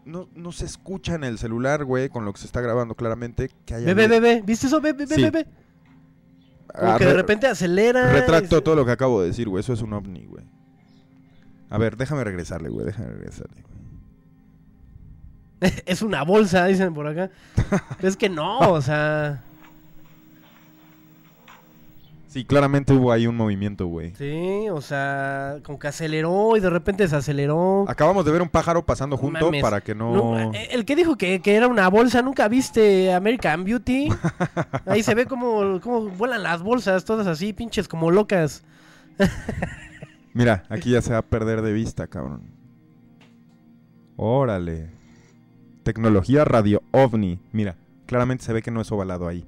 No, no se escucha en el celular, güey, con lo que se está grabando claramente que haya... Ve, ve, ve, ve, ¿viste eso? Ve, ve, Sí. ve, ve. Como Ah, que de re- repente acelera. Retracto y todo lo que acabo de decir, güey. Eso es un ovni, güey. A ver, déjame regresarle, güey. Déjame regresarle. güey. [laughs] Es una bolsa, dicen por acá. [laughs] es que no, o sea, Sí, claramente hubo ahí un movimiento, güey. sí, o sea, como que aceleró y de repente desaceleró. Acabamos de ver un pájaro pasando No junto mames. para que no... No, eh, el que dijo que, que era una bolsa, ¿nunca viste American Beauty? [laughs] Ahí se ve como, como vuelan las bolsas, todas así, pinches como locas. [laughs] Mira, aquí ya se va a perder de vista, cabrón. Órale. Tecnología radio ovni. Mira, claramente se ve que no es ovalado ahí.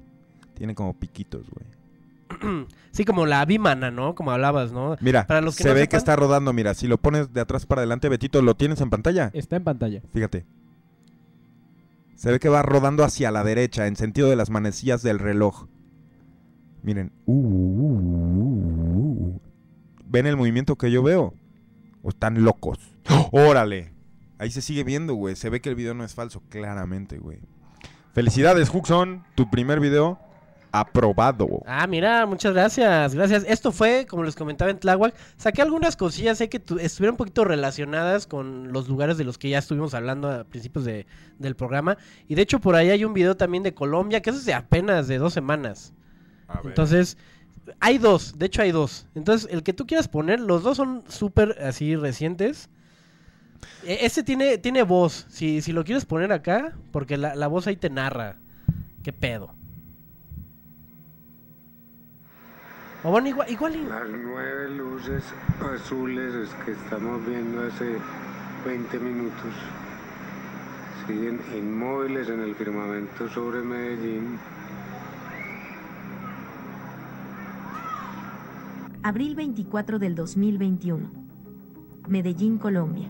Tiene como piquitos, güey. [clears throat] Sí, como la bimana, ¿no? Como hablabas, ¿no? Mira, Para los que se no ve sepan- que está rodando. Mira, si lo pones de atrás para adelante, Betito, ¿lo tienes en pantalla? Está en pantalla. Fíjate. Se ve que va rodando hacia la derecha, en sentido de las manecillas del reloj. Miren. Uh, uh, uh, uh. ¿Ven el movimiento que yo veo? ¿O están locos? [gasps] ¡Órale! Ahí se sigue viendo, güey. Se ve que el video no es falso, claramente, güey. Felicidades, Huxon. Tu primer video aprobado. Ah, mira, muchas gracias, gracias. Esto fue, como les comentaba en Tláhuac, saqué algunas cosillas, sé que tu- estuvieron un poquito relacionadas con los lugares de los que ya estuvimos hablando a principios de- del programa. Y de hecho por ahí hay un video también de Colombia, que eso es de apenas de dos semanas. Entonces, hay dos, de hecho hay dos. Entonces, el que tú quieras poner, los dos son súper así recientes. E- Este tiene, tiene voz, si, si lo quieres poner acá, porque la, la voz ahí te narra. ¿Qué pedo? O bueno, igual, igual y- Las nueve luces azules es que estamos viendo hace 20 minutos siguen inmóviles en el firmamento sobre Medellín. Abril 24 del 2021. Medellín, Colombia.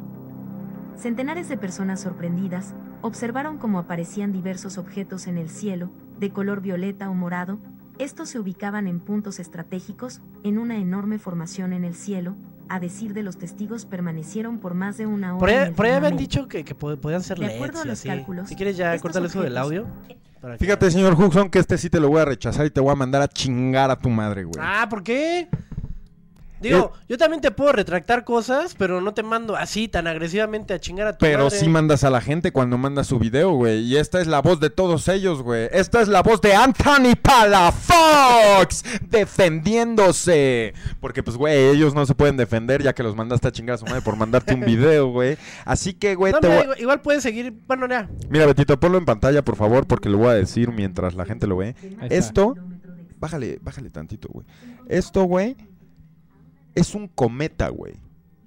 Centenares de personas sorprendidas observaron cómo aparecían diversos objetos en el cielo, de color violeta o morado. Estos se ubicaban en puntos estratégicos, en una enorme formación en el cielo. A decir de los testigos, permanecieron por más de una hora. Por ahí, el por ahí habían dicho que, que pod- podían ser De LEDs acuerdo a y los así. cálculos, Si quieres ya cortar eso del audio. que- Fíjate, señor Huxon, que este sí te lo voy a rechazar y te voy a mandar a chingar a tu madre, güey. Ah, ¿por qué? Digo, yo también te puedo retractar cosas, pero no te mando así tan agresivamente a chingar a tu Pero madre. sí mandas a la gente cuando mandas su video, güey. Y esta es la voz de todos ellos, güey. Esta es la voz de Anthony Palafox defendiéndose. Porque, pues, güey, ellos no se pueden defender ya que los mandaste a chingar a su madre por mandarte un video, güey. Así que, güey, No, te mira, voy- igual, puedes seguir. Bueno, ya. Mira, Betito, ponlo en pantalla, por favor, porque lo voy a decir mientras la gente lo ve. Esto, bájale, bájale tantito, güey. Esto, güey, es un cometa, güey.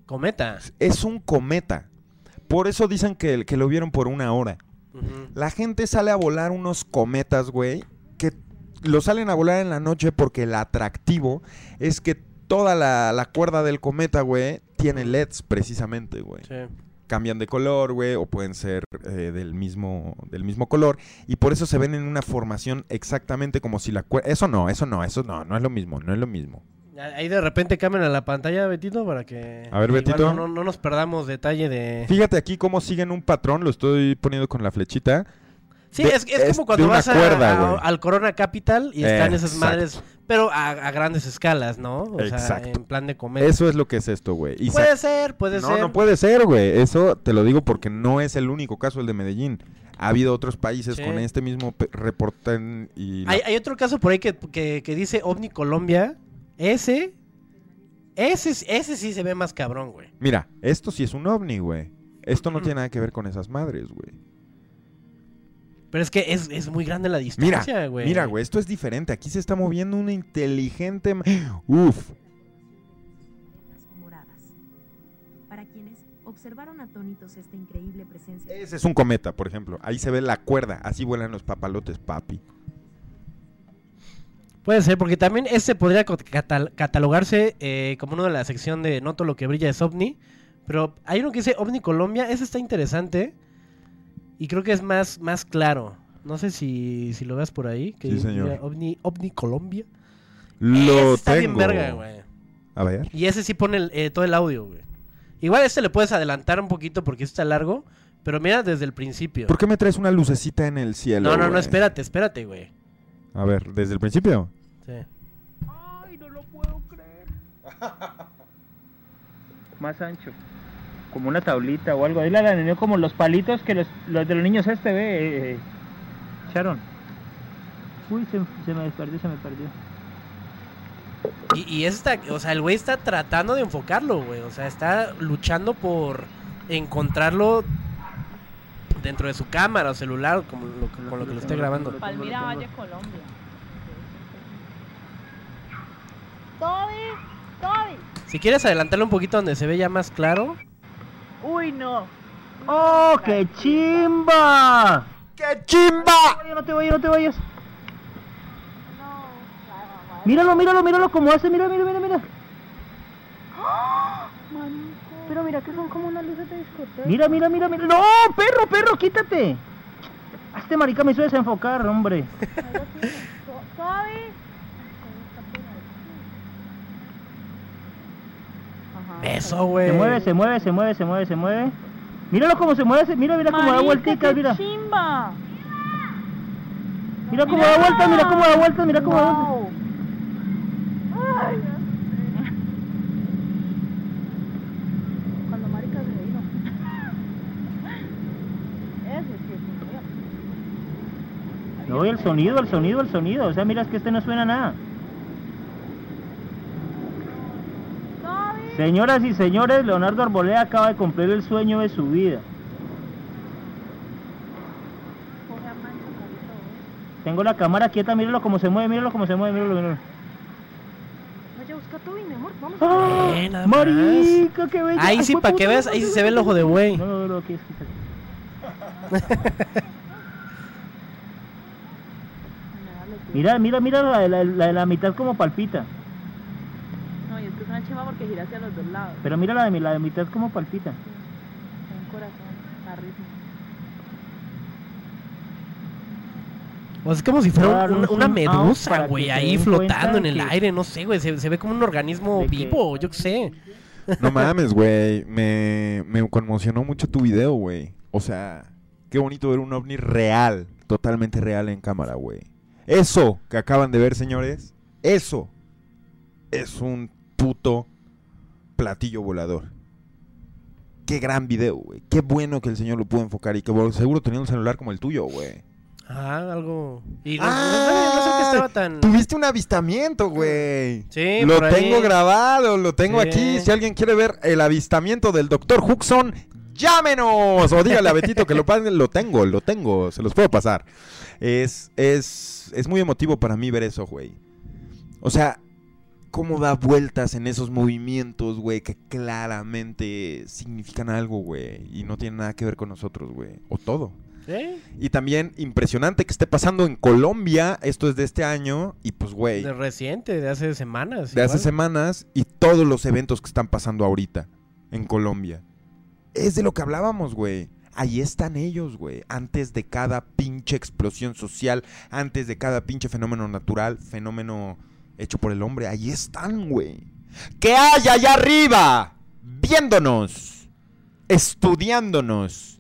Cometa. Es un cometa. Por eso dicen que, que lo vieron por una hora. La gente sale a volar unos cometas, güey, que lo salen a volar en la noche porque el atractivo es que toda la, la cuerda del cometa, güey, tiene LEDs precisamente, güey. Sí. Cambian de color, güey, o pueden ser eh, del, mismo, del mismo color. Y por eso se ven en una formación exactamente como si la cuerda... Eso no, eso no, eso no, no es lo mismo, no es lo mismo. Ahí de repente cambian a la pantalla, Betito, para que. A ver, Betito. No, no- no nos perdamos detalle de. Fíjate aquí cómo siguen un patrón, lo estoy poniendo con la flechita. Sí, de- es, es es como cuando vas a- cuerda, a- al Corona Capital y están esas madres, pero a, a grandes escalas, ¿no? O sea, Exacto. en plan de comedia. Eso es lo que es esto, güey. Puede ser, puede no, ser. no puede ser, güey. Eso te lo digo porque no es el único caso el de Medellín. Ha habido otros países Sí. con este mismo en- y Hay, hay otro caso por ahí que, que- que dice OVNI Colombia. Ese, ese, ese sí se ve más cabrón, güey. Mira, esto sí es un ovni, güey. Esto no tiene nada que ver con esas madres, güey. Pero es que es, es muy grande la Mira, distancia, güey. mira, güey, esto es diferente. Aquí se está moviendo una inteligente... Uf. o moradas. Para quienes observaron atónitos esta increíble presencia. Ese es un cometa, por ejemplo. Ahí se ve la cuerda. Así vuelan los papalotes, papi. Puede ser, porque también este podría catalogarse eh, como uno de la sección de No todo lo que brilla es OVNI. Pero hay uno que dice OVNI Colombia. Ese está interesante. Y creo que es más, más claro. No sé si, si lo ves por ahí. Que Sí, señor. OVNI, OVNI Colombia. Lo está tengo. bien verga, güey. A ver. Y ese sí pone el- eh, todo el audio, güey. Igual este le puedes adelantar un poquito porque está largo. Pero mira desde el principio. ¿Por qué me traes una lucecita en el cielo? No, no, no, espérate, espérate, güey. A ver, desde el principio. Sí. [laughs] más ancho. Como una tablita o algo. Ahí la alineó como los palitos que los, los de los niños este ve. Eh, Sharon. Uy, se, se me perdió, se me perdió. Y, y esta, o sea, el güey está tratando de enfocarlo, güey. O sea, está luchando por encontrarlo dentro de su cámara o celular, como lo, que- con lo que lo esté grabando. Palmira Valle, Colombia. Toby, Toby. Si quieres adelantarlo un poquito donde se ve ya más claro. Uy, no. ¡Oh, qué chimba! ¡Qué chimba! No te vayas, no te vayas. Míralo, míralo, míralo como hace, mira, mira, mira, mira. Pero mira que son como unas luces de discoteca. Mira, mira, mira, mira. ¡No, perro, perro, quítate! Este marica me hizo desenfocar, hombre. [laughs] Eso, güey. Se mueve, se mueve, se mueve, se mueve, se mueve. Míralo cómo se mueve, se- mira, mira cómo da qué mira. chimba. Mira cómo da vueltas, mira cómo da vueltas, mira cómo da vueltas. Wow. Ay, Dios. Cuando marica se vino. Ese sí es un mío. No, el sonido, el sonido, el sonido. O sea, mira, es que este no suena nada. Señoras y señores, Leonardo Arboleda acaba de cumplir el sueño de su vida. Tengo la cámara quieta, míralo cómo se mueve, míralo cómo se mueve, míralo, míralo. Vaya, busca todo mi amor. Vamos. ¡Ah! Eh, más. ¡Marica, qué bello! Ahí sí, para que veas, ahí sí se ve el ojo de buey. No, no, no, aquí es, quítate. [laughs] [laughs] Mira, mira, mira la de la, la de la mitad como palpita. No, y es que es una chimba porque gira hacia los dos lados. Pero mira la de mi- la de mitad como palpita. Tiene un corazón, ritmo. O sea, es como si fuera dar un- un una medusa, güey, ahí flotando en el que- aire, no sé, güey, se, se ve como un organismo que- vivo, yo qué sé. No mames, güey. Me, me conmocionó mucho tu video, güey. O sea, qué bonito ver un ovni real, totalmente real en cámara, güey. Eso que acaban de ver, señores, eso es un puto platillo volador. Qué gran video, güey. Qué bueno que el señor lo pudo enfocar y que bueno, seguro tenía un celular como el tuyo, güey. Ah, algo. Y no, Ah, no, no sé que estaba tan. Tuviste un avistamiento, güey. Sí, lo por ahí. tengo grabado, lo tengo Sí. aquí. Si alguien quiere ver el avistamiento del doctor Huxon, llámenos. O dígale a Betito que lo paguen. Lo tengo, lo tengo. Se los puedo pasar. Es, es, es muy emotivo para mí ver eso, güey. O sea, cómo da vueltas en esos movimientos, güey, que claramente significan algo, güey. Y no tienen nada que ver con nosotros, güey. O todo. ¿Eh? Y también impresionante que esté pasando en Colombia. Esto es de este año. Y pues, güey, De reciente, de hace semanas. de hace semanas. Y todos los eventos que están pasando ahorita en Colombia. Es de lo que hablábamos, güey. Ahí están ellos, güey. Antes de cada pinche explosión social. Antes de cada pinche fenómeno natural. Fenómeno hecho por el hombre. Ahí están, güey. ¿Qué hay allá arriba? Viéndonos. Estudiándonos.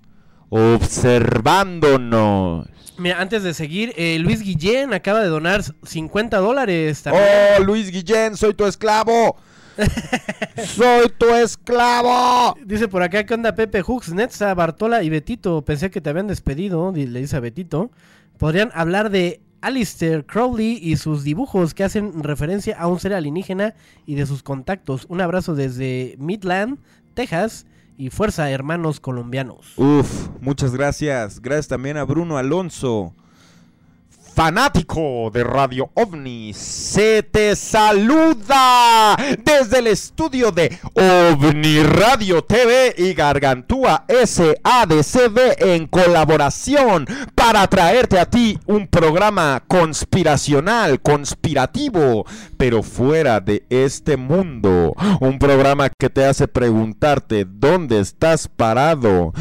Observándonos. Mira, antes de seguir, eh, Luis Guillén acaba de donar 50 dólares también. Oh, Luis Guillén, soy tu esclavo. [laughs] soy tu esclavo. Dice por acá, ¿qué onda Pepe Hux, Netza, Bartola y Betito? Pensé que te habían despedido, di- le dice a Betito. Podrían hablar de Alistair Crowley y sus dibujos que hacen referencia a un ser alienígena y de sus contactos. Un abrazo desde Midland, Texas y fuerza hermanos colombianos. Uf, muchas gracias. Gracias también a Bruno Alonso. Fanático de Radio OVNI, se te saluda desde el estudio de OVNI Radio TV y Gargantúa SADCB en colaboración para traerte a ti un programa conspiracional, conspirativo, pero fuera de este mundo. Un programa que te hace preguntarte dónde estás parado,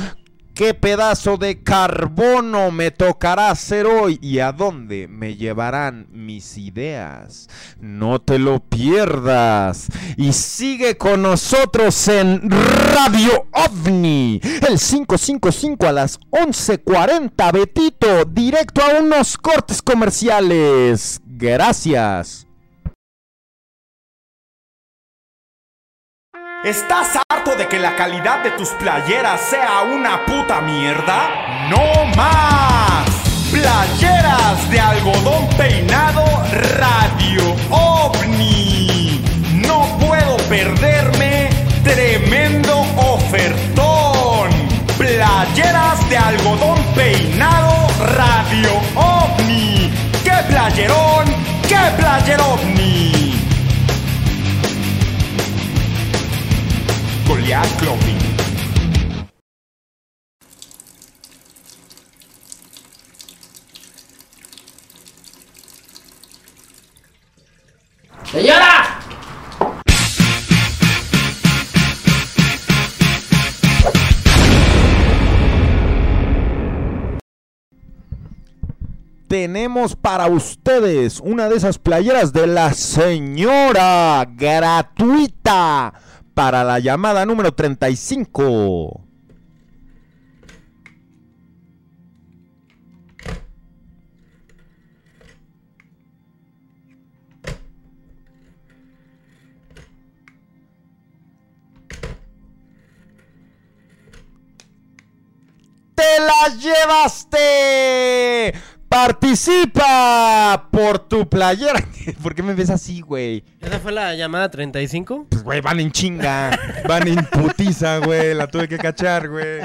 ¿Qué pedazo de carbono me tocará hacer hoy y a dónde me llevarán mis ideas? No te lo pierdas y sigue con nosotros en Radio OVNI, el 555 a las 11:40, Betito, directo a unos cortes comerciales. Gracias. ¿Estás harto de que la calidad de tus playeras sea una puta mierda? ¡No más! Playeras de algodón peinado Radio OVNI. No puedo perderme tremendo ofertón. Playeras de algodón peinado Radio OVNI. ¡Qué playerón! ¡Qué player OVNI! ¡Señora! Tenemos para ustedes una de esas playeras de la señora gratuita para la llamada número 35. ¡Te las llevaste! Participa por tu playera. [laughs] ¿Por qué me ves así, güey? ¿Esa fue la llamada 35? Pues, güey, van en chinga. Van en putiza, güey. La tuve que cachar, güey.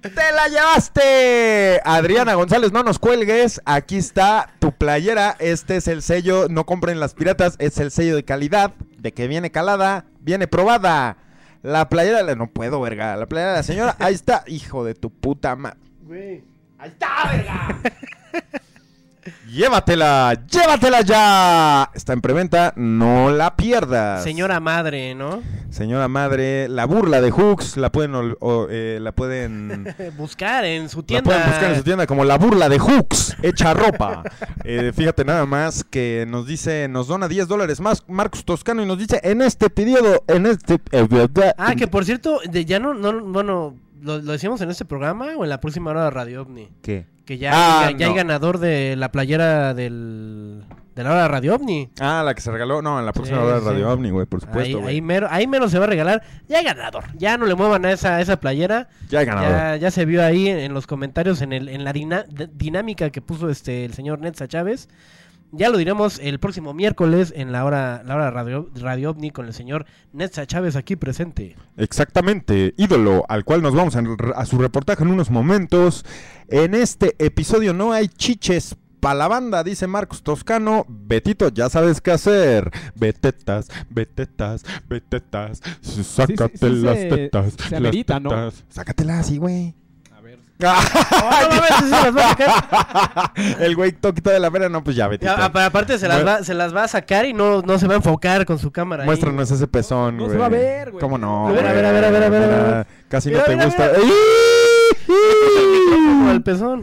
¡Te la llevaste! Adriana González, no nos cuelgues. Aquí está tu playera. Este es el sello. No compren las piratas. Es el sello de calidad. De que viene calada. Viene probada. La playera. No puedo, verga. La playera de la señora. Ahí está. Hijo de tu puta madre. Güey. ¡Ahí está, verga! [laughs] Llévatela, llévatela ya. Está en preventa, no la pierdas. Señora madre, ¿no? Señora madre, la burla de Hooks la pueden ol- o, eh, la pueden [laughs] Buscar en su la tienda. pueden buscar en su tienda como la burla de Hooks hecha ropa. [laughs] Eh, fíjate nada más que nos dice, nos dona 10 dólares más Marcos Toscano y nos dice en este periodo, en este Ah, que por cierto, de- ya no, no bueno, lo, lo decíamos en este programa o en la próxima hora de Radio OVNI. ¿Qué? Que ya, Ah, ya, ya hay ganador de la playera del, de la hora de Radio OVNI. Ah, la que se regaló, no, en la próxima Sí, hora de sí. Radio OVNI, güey, por Ahí, supuesto, güey. ahí, mero, ahí mero se va a regalar. Ya hay ganador. Ya no le muevan a esa, a esa playera. Ya hay ganador. Ya, ya se vio ahí en, en los comentarios, en, el, en la dina- dinámica que puso este el señor Netza Chávez. Ya lo diremos el próximo miércoles en la hora, la hora de Radio, Radio OVNI con el señor Netza Chávez aquí presente. Exactamente, ídolo, al cual nos vamos a, a su reportaje en unos momentos. En este episodio no hay chiches pa' la banda, dice Marcos Toscano. Betito, ya sabes qué hacer. Betetas, betetas, betetas. Sácate sí las se- tetas. se las amerita, ¿no? tetas. Sácatelas güey. No sí se las va a sacar. El güey toquito de la vera, no, pues ya, pero aparte se las, va, se las va a sacar y no, no se va a enfocar con su cámara. Muéstranos ese pezón, No güey. se va a ver, güey. ¿Cómo no? A ver, a ver, a ver, a ver, a ver, Casi no te gusta. el pezón.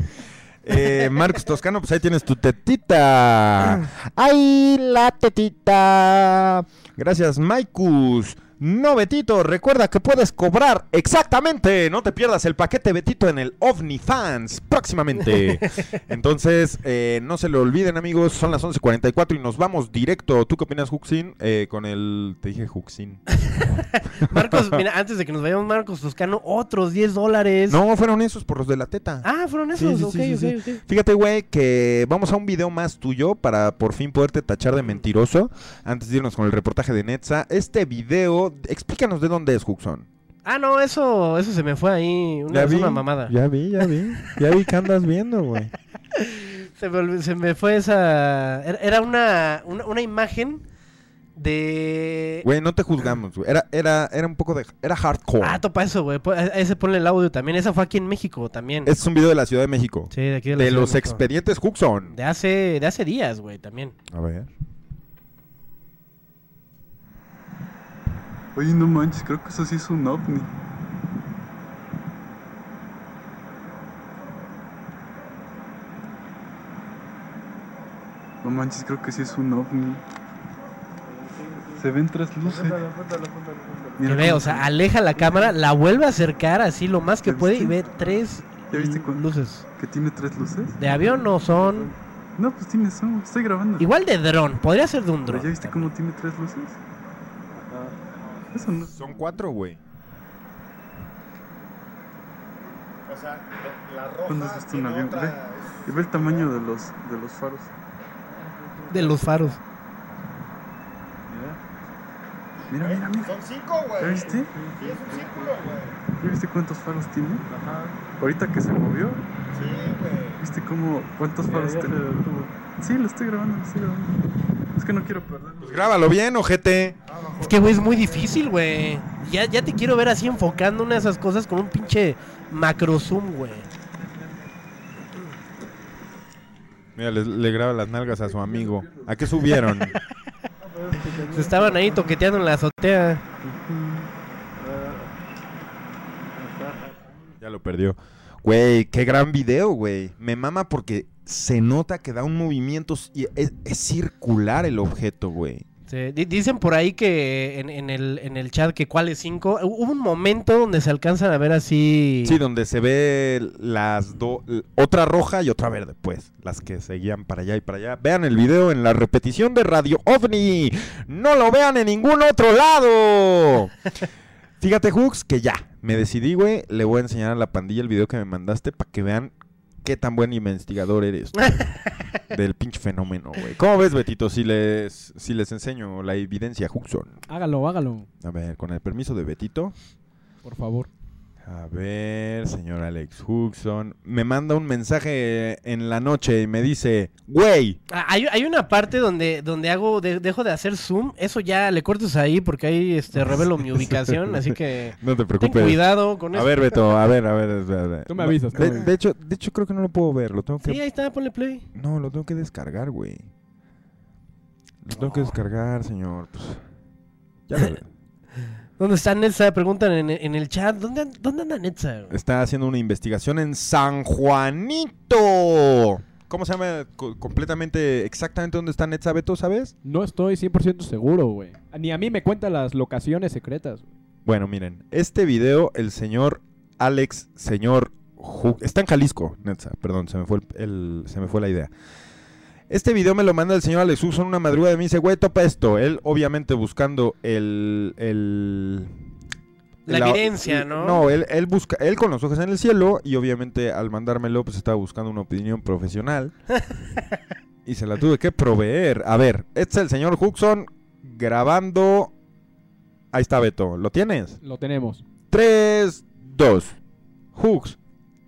Eh, Marcos Toscano, pues ahí tienes tu tetita. ¡Ay, la tetita! Gracias, Maikus. No, Betito, recuerda que puedes cobrar exactamente. No te pierdas el paquete Betito en el OVNIFans próximamente. [laughs] Entonces, eh, no se lo olviden, amigos. Son las 11.44 y nos vamos directo. ¿Tú qué opinas, Huxin? Eh, con el. Te dije Huxin. [laughs] Marcos, mira, antes de que nos vayamos, Marcos Toscano, otros 10 dólares. No, fueron esos por los de la teta. Ah, fueron Sí, esos. sí, sí, sí, ok, ok. Fíjate, güey, que vamos a un video más tuyo para por fin poderte tachar de mentiroso. Antes de irnos con el reportaje de Netza. Este video, explícanos de dónde es, Huxon. Ah, no, eso, eso se me fue ahí. Una, una mamada. Ya vi, ya vi. Ya vi que andas viendo, güey. [laughs] Se, me, se me fue esa. Era, una, una, una imagen de. Güey, no te juzgamos, güey. Era, era, era un poco de. Era hardcore. Ah, topa eso, güey. Ese ponle el audio también. Esa fue aquí en México también. Es un video de la Ciudad de México. Sí, de aquí de, de la Ciudad los expedientes Huxon. De hace, de hace días, güey, también. A ver. Oye, no manches, creo que eso sí es un ovni. No manches, creo que sí es un ovni. Se ven tres luces. Que Mira ve, o sea, se- aleja la cámara, la vuelve a acercar así lo más que ¿Ya puede y ve tres ¿Ya viste luces. ¿Que tiene tres luces? De avión no son. No, pues tiene son. Estoy grabando. Igual de dron, podría ser de un ¿Pero dron. ya viste cómo tiene tres luces? Eso no. Son cuatro, güey. O sea, la ¿Cuándo has visto un avión? Ve, y ve el tamaño de los, de los faros. De los faros. Mira, mira, mira. Son cinco, güey. ¿Ya viste? Sí, es un círculo, güey. ¿Ya viste cuántos faros tiene? Ahorita que se movió, Sí, güey. ¿viste cómo cuántos faros tiene? Sí, lo estoy grabando, lo estoy grabando. Es que no quiero perderlo. Pues grábalo bien, ojete. Es que, güey, es muy difícil, güey. Ya, ya te quiero ver así enfocando una de esas cosas con un pinche macro zoom, güey. Mira, le, le graba las nalgas a su amigo. ¿A qué subieron? Se estaban ahí toqueteando en la azotea. Ya lo perdió. Güey, qué gran video, güey. Me mama porque se nota que da un movimiento y es, es circular el objeto, güey. Di- dicen por ahí que en, en el, en el chat que cuáles cinco. Hubo un momento donde se alcanzan a ver así. Sí, donde se ve las dos, otra roja y otra verde, pues, las que seguían para allá y para allá. Vean el video en la repetición de Radio OVNI. No lo vean en ningún otro lado. [laughs] Fíjate, Hooks, que ya, me decidí, güey. Le voy a enseñar a la pandilla el video que me mandaste para que vean qué tan buen investigador eres. [laughs] del pinche fenómeno, güey. ¿Cómo ves, Betito, si les, si les enseño la evidencia, Hookson? Hágalo, hágalo, A ver, con el permiso de Betito. por favor. A ver, señor Alex Huxon. Me manda un mensaje en la noche y me dice, güey, Ah, Hay, hay una parte donde, donde hago, de- dejo de hacer zoom. Eso ya le cortes ahí porque ahí este, revelo mi ubicación. Así que [laughs] no te ten preocupes. cuidado con A eso. ver, Beto, a ver, a ver. a ver. Tú me avisas, tú De, me avisas. de hecho, de hecho, creo que no lo puedo ver. Lo tengo que... Sí, ahí está, ponle play. No, lo tengo que descargar, güey. Lo tengo que descargar, señor. Pues, ya lo- ¿Dónde está Netza? Preguntan en, en el chat. ¿Dónde, dónde anda Netza? Está haciendo una investigación en San Juanito. ¿Cómo se llama co- completamente, exactamente dónde está Netza, Beto, sabes? No estoy 100% seguro, güey. Ni a mí me cuentan las locaciones secretas. Bueno, miren, este video, el señor Alex, señor Ju- está en Jalisco, Netza, perdón, se me fue el, el- se me fue la idea. Este video me lo manda el señor Alex Huxon una madrugada y me dice, güey, topa esto. Él, obviamente, buscando el... el La evidencia, ¿no? No, él, él busca, él con los ojos en el cielo y obviamente al mandármelo, pues estaba buscando una opinión profesional. [laughs] y se la tuve que proveer. A ver, este es el señor Huxon grabando... Ahí está Beto, ¿lo tienes? Lo tenemos. 3, 2. Hooks,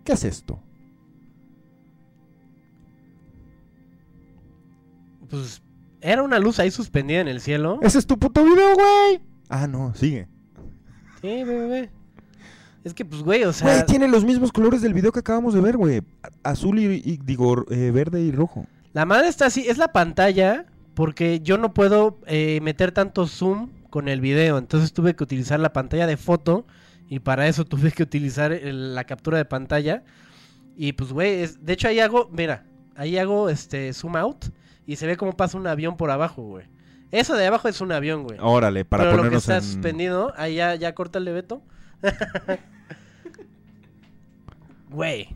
¿qué es esto? Pues era una luz ahí suspendida en el cielo. Ese es tu puto video, güey. Ah, no, sigue. Sí, ve, ve. Es que, pues, güey, o sea. Güey, tiene los mismos colores del video que acabamos de ver, güey. Azul y, y- digo, eh, verde y rojo. La madre está así, es la pantalla, porque yo no puedo eh, meter tanto zoom con el video, entonces tuve que utilizar la pantalla de foto y para eso [laughs] tuve que utilizar el- la captura de pantalla. Y pues, güey, es- de hecho ahí hago, mira, ahí hago este zoom out y se ve cómo pasa un avión por abajo, güey. Eso de abajo es un avión, güey. Órale, para Pero lo que ponernos está en... suspendido, ahí ya, ya corta el Beto. [laughs] Güey.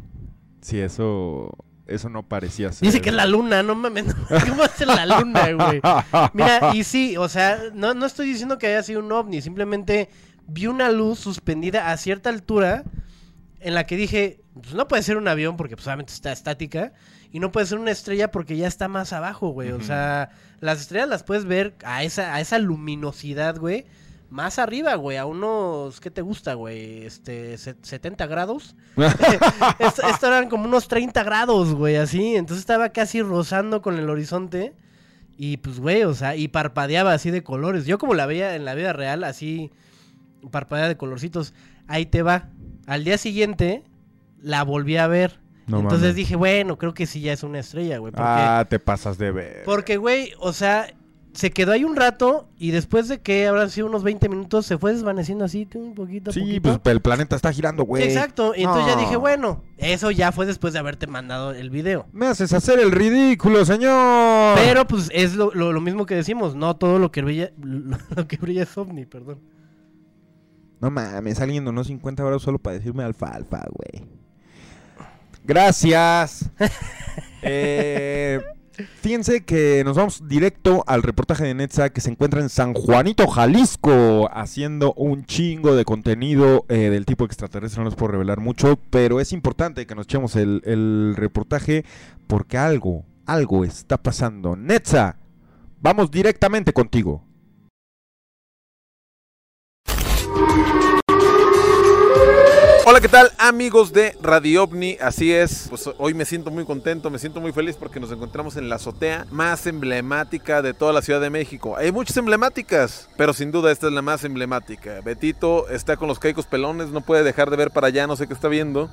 Sí, eso... Eso no parecía ser... Dice que es la luna, no mames. ¿Cómo ser la luna, güey? Mira, y sí, o sea, no, no estoy diciendo que haya sido un ovni, simplemente vi una luz suspendida a cierta altura en la que dije, pues no puede ser un avión porque pues obviamente está estática y no puede ser una estrella porque ya está más abajo, güey. O sea, las estrellas las puedes ver a esa, a esa luminosidad, güey. Más arriba, güey, a unos, ¿qué te gusta, güey? Este, se- 70 grados. [laughs] esto, esto eran como unos 30 grados, güey, así. Entonces estaba casi rozando con el horizonte. Y pues, güey, o sea, y parpadeaba así de colores. Yo como la veía en la vida real, así, parpadeaba de colorcitos. Ahí te va. Al día siguiente, la volví a ver. No Entonces mames. dije, bueno, creo que sí ya es una estrella, güey. Porque, Ah, te pasas de ver. porque, güey, o sea, se quedó ahí un rato y después de que habrán sido unos 20 minutos, se fue desvaneciendo así, un poquito a Sí, poquito. pues el planeta está girando, güey. Exacto, y entonces ya dije, bueno, eso ya fue después de haberte mandado el video. Me haces hacer el ridículo, señor. Pero pues es lo, lo- lo mismo que decimos, no todo lo que brilla, [laughs] lo que brilla es ovni, perdón. No mames, alguien donó 50 euros solo para decirme alfalfa, güey. Gracias. [laughs] Eh, fíjense que nos vamos directo al reportaje de Netza que se encuentra en San Juanito, Jalisco, haciendo un chingo de contenido eh, del tipo extraterrestre. No les puedo revelar mucho, pero es importante que nos echemos el, el reportaje porque algo, algo está pasando. Netza, vamos directamente contigo. Hola, ¿qué tal amigos de Radio OVNI? Así es, pues hoy me siento muy contento, me siento muy feliz porque nos encontramos en la azotea más emblemática de toda la Ciudad de México. Hay muchas emblemáticas, pero sin duda esta es la más emblemática. Betito está con los caicos pelones, no puede dejar de ver para allá, no sé qué está viendo.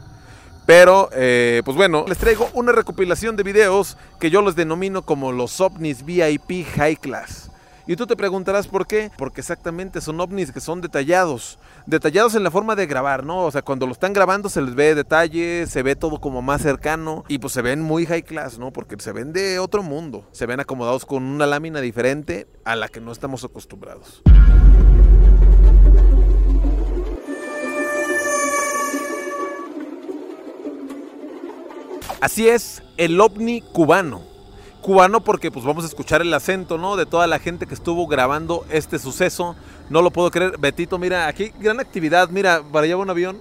Pero, eh, pues bueno, les traigo una recopilación de videos que yo los denomino como los ovnis VIP High Class. Y tú te preguntarás por qué. Porque exactamente son ovnis que son detallados. Detallados en la forma de grabar, ¿no? O sea, cuando lo están grabando se les ve detalle, se ve todo como más cercano y pues se ven muy high class, ¿no? Porque se ven de otro mundo. Se ven acomodados con una lámina diferente a la que no estamos acostumbrados. Así es, el ovni cubano. Cubano porque pues vamos a escuchar el acento, ¿no? De toda la gente que estuvo grabando este suceso. No lo puedo creer. Betito, mira, aquí gran actividad. Mira, para allá un avión.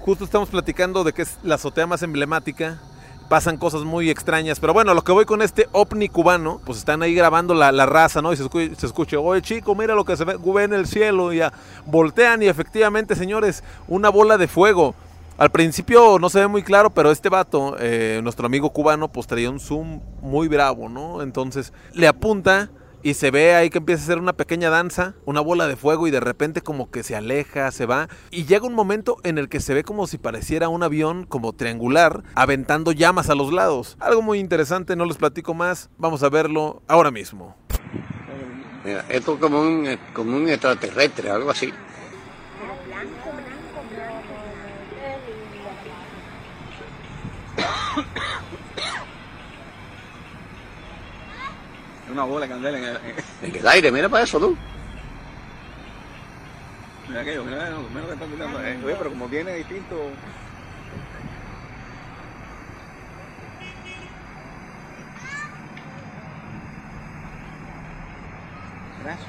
Justo estamos platicando de que es la azotea más emblemática. Pasan cosas muy extrañas. Pero bueno, lo que voy con este ovni cubano, pues están ahí grabando la, la raza, ¿no? Y se escucha, se escucha, oye chico, mira lo que se ve, ve en el cielo. Y ya voltean y efectivamente, señores, una bola de fuego. Al principio no se ve muy claro, pero este vato, eh, nuestro amigo cubano, pues traía un zoom muy bravo, ¿no? Entonces le apunta y se ve ahí que empieza a hacer una pequeña danza, una bola de fuego y de repente como que se aleja, se va. Y llega un momento en el que se ve como si pareciera un avión como triangular, aventando llamas a los lados. Algo muy interesante, no les platico más, vamos a verlo ahora mismo. Mira, esto es como un, como un extraterrestre, algo así. [coughs] Una bola de candela en el, En el aire, mira para eso tú. Mira aquello, mira, mira lo que está mirando. Eh, oye, pero como viene distinto. Gracias.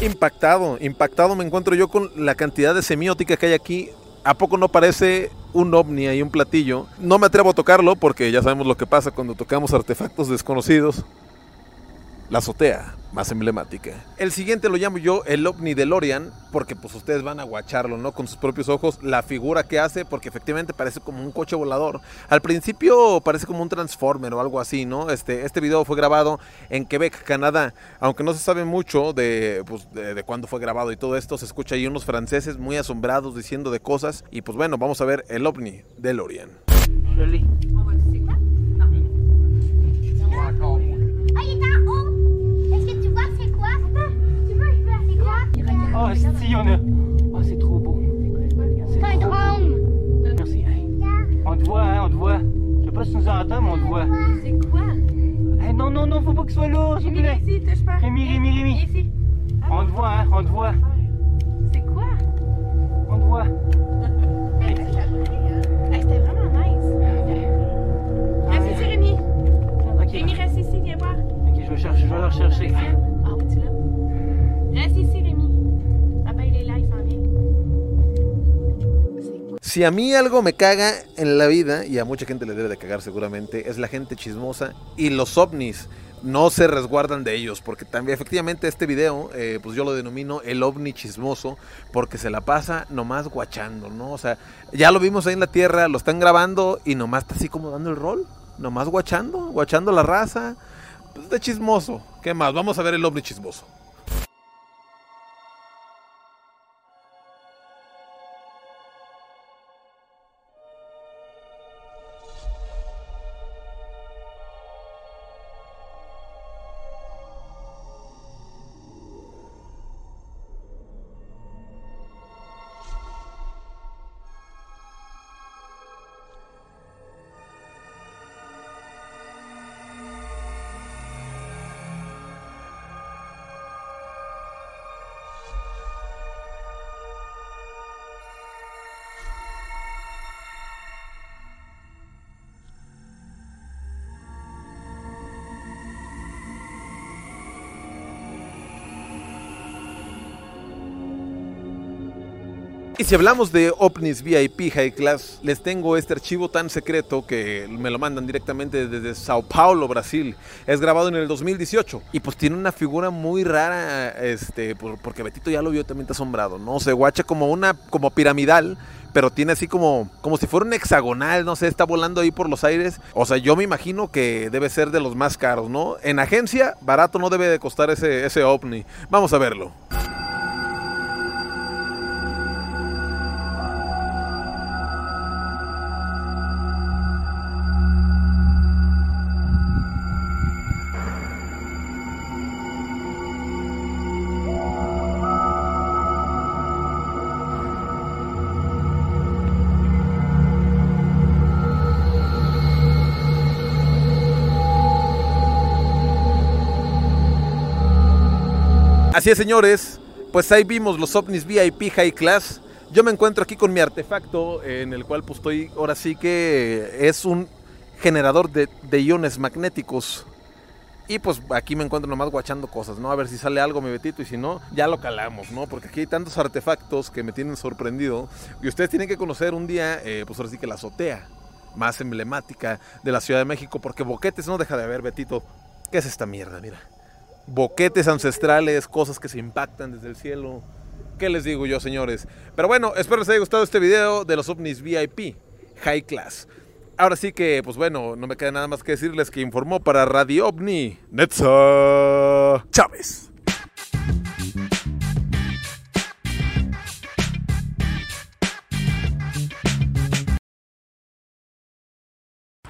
Impactado, impactado me encuentro yo con la cantidad de semiótica que hay aquí. ¿A poco no parece un ovni y un platillo? No me atrevo a tocarlo porque ya sabemos lo que pasa cuando tocamos artefactos desconocidos. La azotea más emblemática. El siguiente lo llamo yo el ovni de Lorian, porque pues ustedes van a guacharlo, ¿no? Con sus propios ojos, la figura que hace, porque efectivamente parece como un coche volador. Al principio parece como un transformer o algo así, ¿no? Este, este video fue grabado en Quebec, Canadá. Aunque no se sabe mucho de, pues, de, cuándo fue grabado y todo esto, se escucha ahí unos franceses muy asombrados diciendo de cosas. Y pues bueno, vamos a ver el ovni de Lorian. Oh, si, on a... Oh, c'est trop beau. C'est un drone. Merci. Hey. On te voit, hein, on te voit. Je sais pas si tu nous entends, mais on te voit. C'est quoi? Hey, non, non, non, faut pas qu'il soit là, s'il vous Rémi, plaît. Rémi, Rémi, Rémi. Ici. On te voit, hein, on te voit. C'est quoi? On te voit. Hey, C'était vraiment nice. Reste ici, Rémi. Ok, Rémi, reste ici, viens voir. ok, je vais, chercher, je vais le rechercher. Ah oui, tu l'as. Reste ici, Rémi. Si a mí algo me caga en la vida, y a mucha gente le debe de cagar seguramente, es la gente chismosa y los ovnis. No se resguardan de ellos, porque también efectivamente este video, eh, pues yo lo denomino el ovni chismoso, porque se la pasa nomás guachando, ¿no? O sea, ya lo vimos ahí en la Tierra, lo están grabando y nomás está así como dando el rol, nomás guachando, guachando la raza, pues de chismoso. ¿Qué más? Vamos a ver el ovni chismoso. Y si hablamos de ovnis VIP High Class, les tengo este archivo tan secreto que me lo mandan directamente desde Sao Paulo, Brasil. Es grabado en el 2018 y pues tiene una figura muy rara, este, por- porque Betito ya lo vio también está asombrado, ¿no? Se guacha como una, como piramidal, pero tiene así como, como si fuera un hexagonal, no sé, está volando ahí por los aires. O sea, yo me imagino que debe ser de los más caros, ¿no? En agencia, barato no debe de costar ese, ese ovni. Vamos a verlo. Así es, señores. Pues ahí vimos los ovnis VIP High Class. Yo me encuentro aquí con mi artefacto, en el cual pues estoy, ahora sí que es un generador de, de iones magnéticos. Y pues aquí me encuentro nomás guachando cosas, ¿no? A ver si sale algo, mi Betito, y si no, ya lo calamos, ¿no? Porque aquí hay tantos artefactos que me tienen sorprendido. Y ustedes tienen que conocer un día, eh, pues ahora sí que la azotea más emblemática de la Ciudad de México, porque boquetes no deja de haber, Betito. ¿Qué es esta mierda? Mira. Boquetes ancestrales, cosas que se impactan desde el cielo. ¿Qué les digo yo, señores? Pero bueno, espero les haya gustado este video de los ovnis VIP, High Class. Ahora sí que, pues bueno, no me queda nada más que decirles que informó para Radio OVNI Netza Chávez.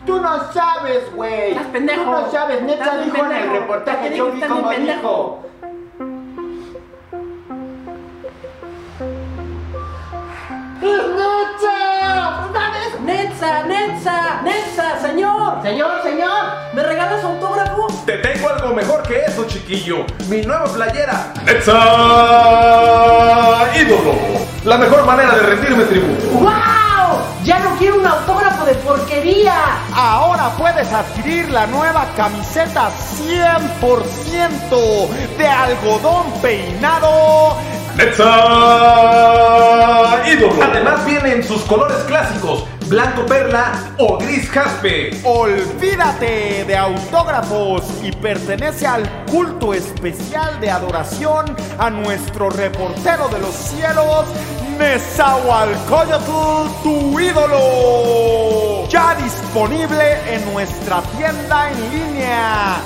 Tú no sabes, güey. Estás pendejo. Tú no sabes, neta dijo en el reportaje, yo vi cómo dijo. ¡Es Netza! ¿Sabes? Netza, Netza, Netza, señor. Señor, señor. ¿Me regalas autógrafo? Te tengo algo mejor que eso, chiquillo. Mi nueva playera. ¡Netza Ídolo! La mejor manera de rendirme tributo. ¡Wow! Ya no quiero un autógrafo de porquería. Ahora puedes adquirir la nueva camiseta 100% de algodón peinado. Netza Ídolo. Además viene en sus colores clásicos, blanco perla o gris jaspe. Olvídate de autógrafos y pertenece al culto especial de adoración a nuestro reportero de los cielos, Nezahualcóyotl, tu ídolo. Ya disponible en nuestra tienda en línea.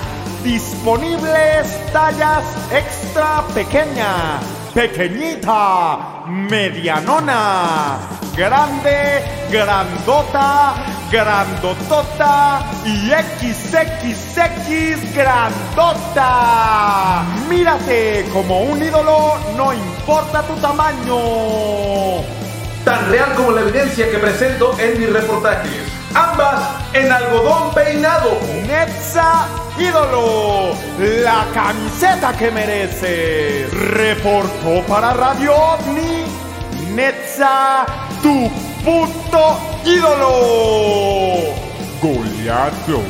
Disponibles tallas extra pequeña, pequeñita, medianona, grande, grandota, grandotota y XXX grandota. Mírate como un ídolo, no importa tu tamaño. Tan real como la evidencia que presento en mis reportajes. Ambas en algodón peinado. Netza Ídolo, la camiseta que mereces. Reportó para Radio OVNI, Netza, tu puto ídolo. Goliato.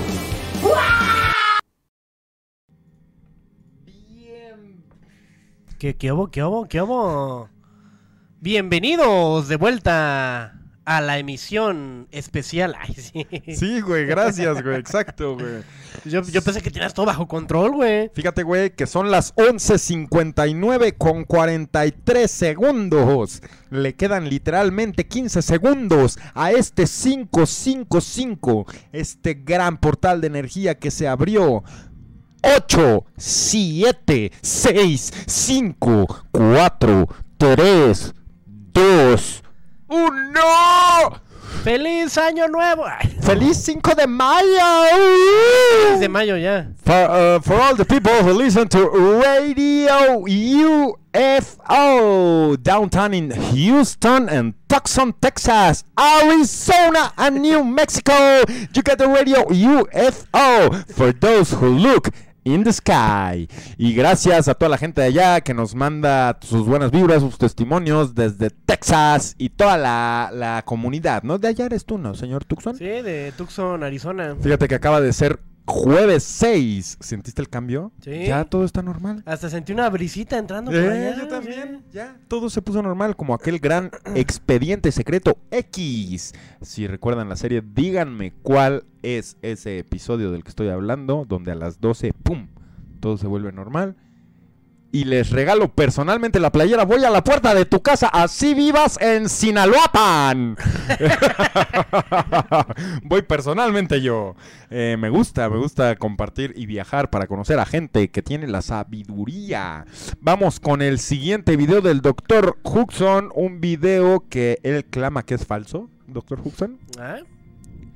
¿Qué, qué hubo, qué hubo, qué hubo? Bienvenidos de vuelta a la emisión especial. [laughs] Ay, sí. Sí, güey, gracias, güey, exacto, güey. Yo, yo pensé que tenías todo bajo control, güey. Fíjate, güey, que son las 11.59 con 43 segundos. Le quedan literalmente 15 segundos a este 555, este gran portal de energía que se abrió. 8, 7, 6, 5, 4, 3, 2, 1. ¡Feliz Año Nuevo! ¡Feliz 5 de mayo! Feliz de mayo ya. For, uh, for all the people who listen to Radio UFO downtown in Houston and Tucson, Texas, Arizona, and New Mexico, you get the Radio UFO for those who look in the sky. Y gracias a toda la gente de allá que nos manda sus buenas vibras, sus testimonios desde Texas y toda la, la comunidad, ¿no? De allá eres tú, ¿no, señor Tucson? Sí, de Tucson, Arizona. Fíjate que acaba de ser jueves 6. ¿Sentiste el cambio? Sí. Ya todo está normal. Hasta sentí una brisita entrando por Eh, allá. yo también, ya. Todo se puso normal, como aquel gran [clears throat] expediente secreto X. Si recuerdan la serie, díganme cuál es ese episodio del que estoy hablando, donde a las 12, ¡pum! Todo se vuelve normal. Y les regalo personalmente la playera. Voy a la puerta de tu casa, así vivas en Sinaloapan. [laughs] Voy personalmente yo. Eh, me gusta, me gusta compartir y viajar para conocer a gente que tiene la sabiduría. Vamos con el siguiente video del Dr. Huxon. Un video que él clama que es falso. Dr. Huxon. Ah,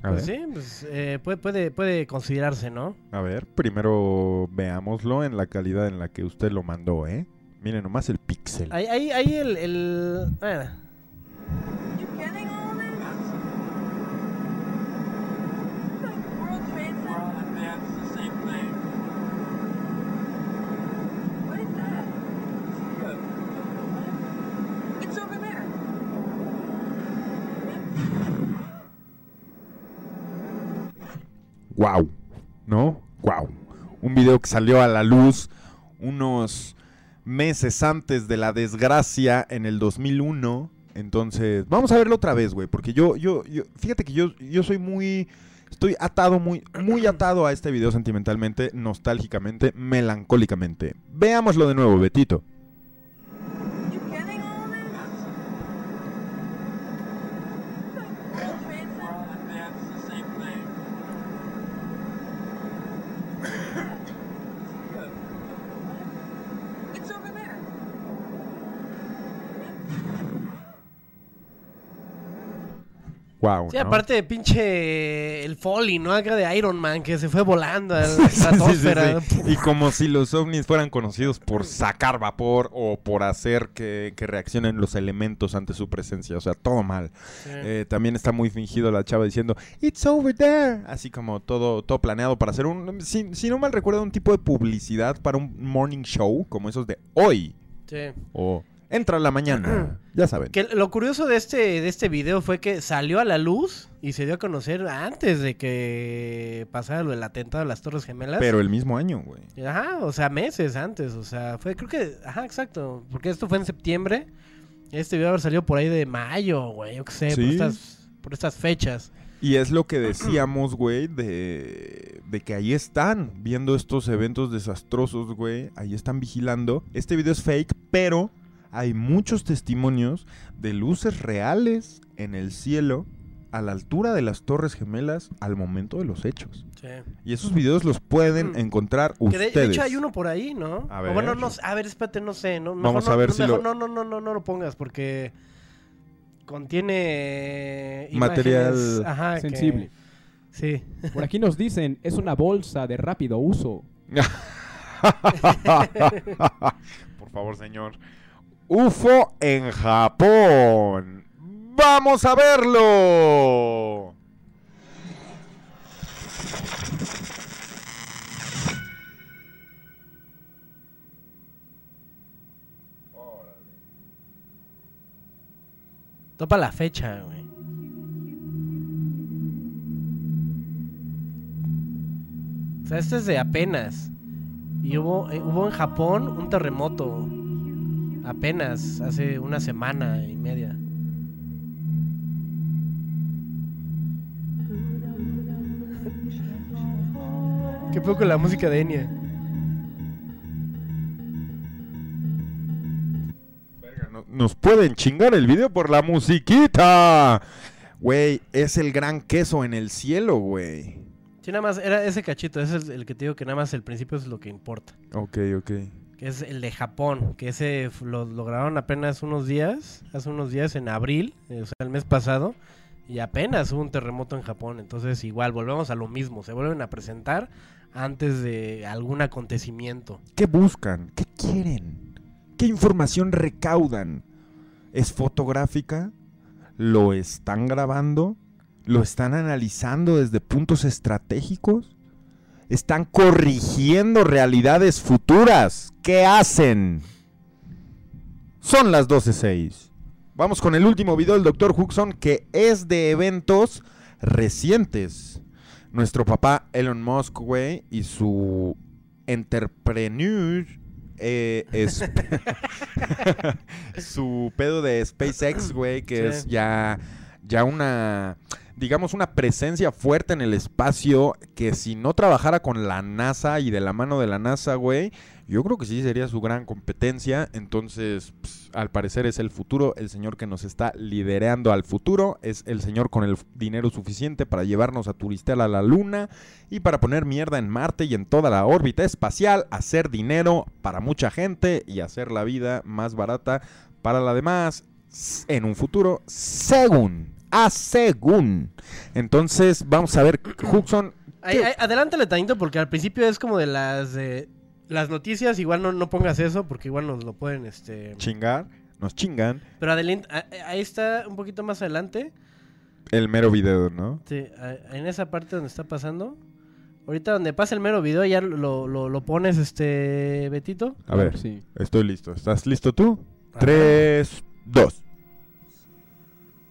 A pues ver. sí, pues eh, puede, puede, puede considerarse, ¿no? A ver, primero veámoslo en la calidad en la que usted lo mandó, ¿eh? Miren nomás el píxel. Ahí, ahí, ahí el... el... ah, wow, ¿no? Wow. Un video que salió a la luz unos meses antes de la desgracia en el 2001. Entonces, vamos a verlo otra vez, güey, porque yo, yo, yo, fíjate que yo, yo soy muy, estoy atado, muy, muy atado a este video sentimentalmente, nostálgicamente, melancólicamente. Veámoslo de nuevo, Betito. Wow, Sí, ¿no? aparte de pinche el Foley, ¿no? Acá de Iron Man que se fue volando a la Sí, sí, sí, estratosfera. sí. Y como si los ovnis fueran conocidos por sacar vapor o por hacer que, que reaccionen los elementos ante su presencia. O sea, todo mal. Eh, también está muy fingido la chava diciendo, It's over there. Así como todo, todo planeado para hacer un, si, si no mal recuerdo, un tipo de publicidad para un morning show como esos de hoy. Sí. O entra a la mañana. ya saben. Que lo curioso de este, de este video fue que salió a la luz y se dio a conocer antes de que pasara lo del atentado a las Torres Gemelas. Pero el mismo año, güey. Ajá, o sea, meses antes, o sea, fue, creo que, ajá, exacto, porque esto fue en septiembre, este video haber salido por ahí de mayo, güey, yo qué sé, por, estas, por estas fechas. Y es lo que decíamos, güey, de, de que ahí están viendo estos eventos desastrosos, güey. Ahí están vigilando. Este video es fake, pero hay muchos testimonios de luces reales en el cielo a la altura de las Torres Gemelas al momento de los hechos. Sí. Y esos videos los pueden encontrar Que de, ustedes. de hecho hay uno por ahí, ¿no? A bueno, ver. no, a ver, espérate, no sé, no, Vamos mejor a no- ver no, si mejor lo- no, no, no, no, no lo pongas porque contiene Material imágenes, ajá, que- sensible. Sí. Por aquí nos dicen, es una bolsa de rápido uso. [laughs] [laughs] Por favor, señor. UFO en Japón. ¡Vamos a verlo! Topa la fecha, güey. O sea, este es de apenas. Y hubo, eh, hubo en Japón un terremoto. Apenas, hace una semana y media. Qué poco la música de Enya. No- Nos pueden chingar el video por la musiquita. Güey, es el gran queso en el cielo, güey. Sí, nada más, era ese cachito, ese es el que te digo que nada más el principio es lo que importa. Ok, ok. Que es el de Japón, que ese lo lograron apenas unos días, hace unos días en abril, eh, o sea, el mes pasado, y apenas hubo un terremoto en Japón. Entonces, igual, volvemos a lo mismo, se vuelven a presentar antes de algún acontecimiento. ¿Qué buscan? ¿Qué quieren? ¿Qué información recaudan? ¿Es fotográfica? ¿Lo están grabando? ¿Lo están analizando desde puntos estratégicos? ¿Están corrigiendo realidades futuras? ¿Qué hacen? Son las 12.06. Vamos con el último video del Dr. Huxon que es de eventos recientes. Nuestro papá Elon Musk, güey, y su entrepreneur eh, [laughs] su pedo de SpaceX, güey, que Sí. es ya, ya una, digamos, una presencia fuerte en el espacio que si no trabajara con la NASA y de la mano de la NASA, güey, yo creo que sí sería su gran competencia. Entonces, pues, al parecer es el futuro, el señor que nos está liderando al futuro, es el señor con el dinero suficiente para llevarnos a turistear a la luna y para poner mierda en Marte y en toda la órbita espacial, hacer dinero para mucha gente y hacer la vida más barata para la demás en un futuro, según, a según. Entonces, vamos a ver, [clears throat] Huxon, Ay, ay, adelántale tantito porque al principio es como de las de las noticias, igual no, no pongas eso porque igual nos lo pueden, este... chingar, nos chingan. Pero adelante, ahí está un poquito más adelante. El mero video, ¿no? Sí, a- en esa parte donde está pasando. Ahorita donde pasa el mero video, ya lo, lo, lo pones, este, Betito. A ver, estoy listo. ¿Estás listo tú? Tres, dos.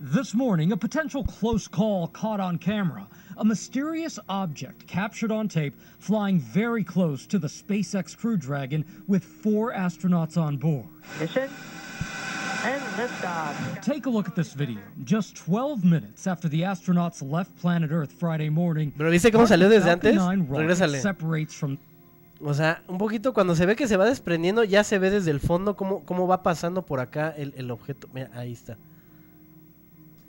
This morning, a potential close call caught on camera. a mysterious object captured on tape flying very close to the SpaceX Crew Dragon with four astronauts on board. Mission and liftoff. Take a look at this video. Just 12 minutes after the astronauts left planet Earth Friday morning. Pero ¿viste cómo salió desde antes? 9 rocket Regrésale. separates from O sea, un poquito cuando se ve que se va desprendiendo, ya se ve desde el fondo cómo, cómo va pasando por acá el, el objeto. Mira, ahí está.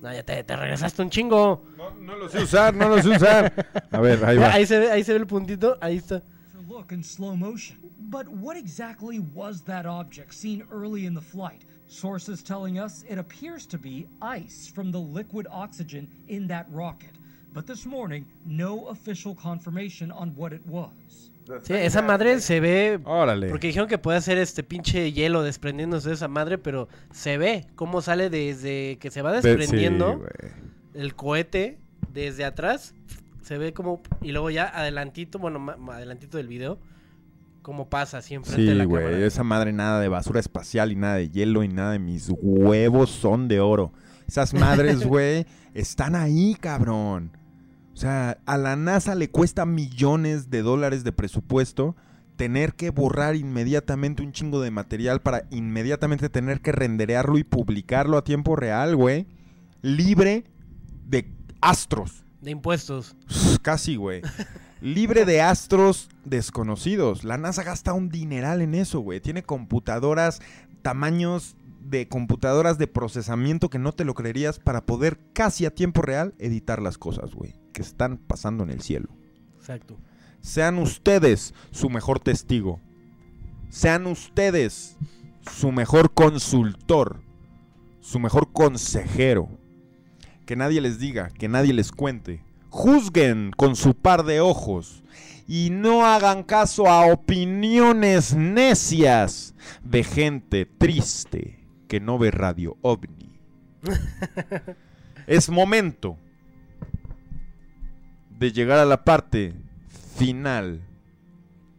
No, ya te, te regresaste un chingo. No lo sé usar, no lo sé usar. A ver, ahí va. [laughs] Ahí se ve, ahí se ve el puntito, ahí está. look in slow motion. But what exactly was that object seen early in the flight? Sources telling us it appears to be ice from the liquid oxygen in that rocket. But this morning, no official confirmation on what it was. Sí, esa madre se ve. Órale. Porque dijeron que puede ser este pinche hielo desprendiéndose de esa madre, pero se ve cómo sale desde que se va sí, desprendiendo el cohete desde atrás. Se ve como. Y luego ya adelantito, bueno, adelantito del video, cómo pasa así enfrente de Sí, la güey, cámara. esa madre nada de basura espacial y nada de hielo y nada de mis huevos son de oro. Esas madres, [laughs] güey, están ahí, cabrón. O sea, a la NASA le cuesta millones de dólares de presupuesto tener que borrar inmediatamente un chingo de material para inmediatamente tener que renderearlo y publicarlo a tiempo real, güey. Libre de astros. De impuestos. Casi, güey. [laughs] Libre de astros desconocidos. La NASA gasta un dineral en eso, güey. Tiene computadoras, tamaños de computadoras de procesamiento que no te lo creerías para poder casi a tiempo real editar las cosas, güey. Que están pasando en el cielo. Exacto. Sean ustedes su mejor testigo. Sean ustedes su mejor consultor. Su mejor consejero. Que nadie les diga, que nadie les cuente. Juzguen con su par de ojos. Y no hagan caso a opiniones necias de gente triste que no ve Radio OVNI. [laughs] es momento de llegar a la parte final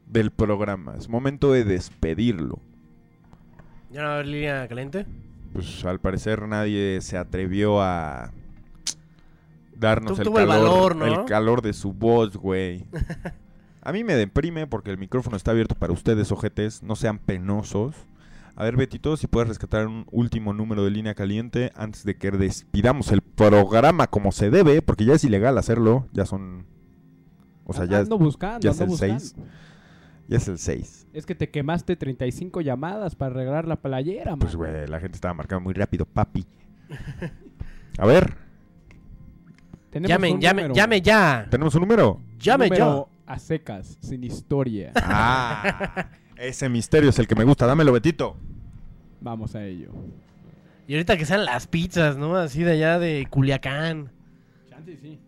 del programa. Es momento de despedirlo. ¿Ya no va a haber línea caliente? Pues al parecer nadie se atrevió a darnos el calor, valor, ¿no? el calor de su voz, güey. [laughs] A mí me deprime porque el micrófono está abierto para ustedes, ojetes. No sean penosos. A ver, Betito, si puedes rescatar un último número de línea caliente antes de que despidamos el programa como se debe, porque ya es ilegal hacerlo. Ya son. O sea, ya, Ando buscando, ya es ando el 6. Ya es el 6. Es que te quemaste 35 llamadas para arreglar la playera, man. Pues, güey, la gente estaba marcando muy rápido, papi. A ver, Tenemos Llamen, un llamen, número. llame ya. ¿tenemos un número? Llame Número a secas, sin historia. Ah, [laughs] ese misterio es el que me gusta. Dámelo, Betito. Vamos a ello. Y ahorita que sean las pizzas, ¿no? Así de allá de Culiacán. Chance, sí.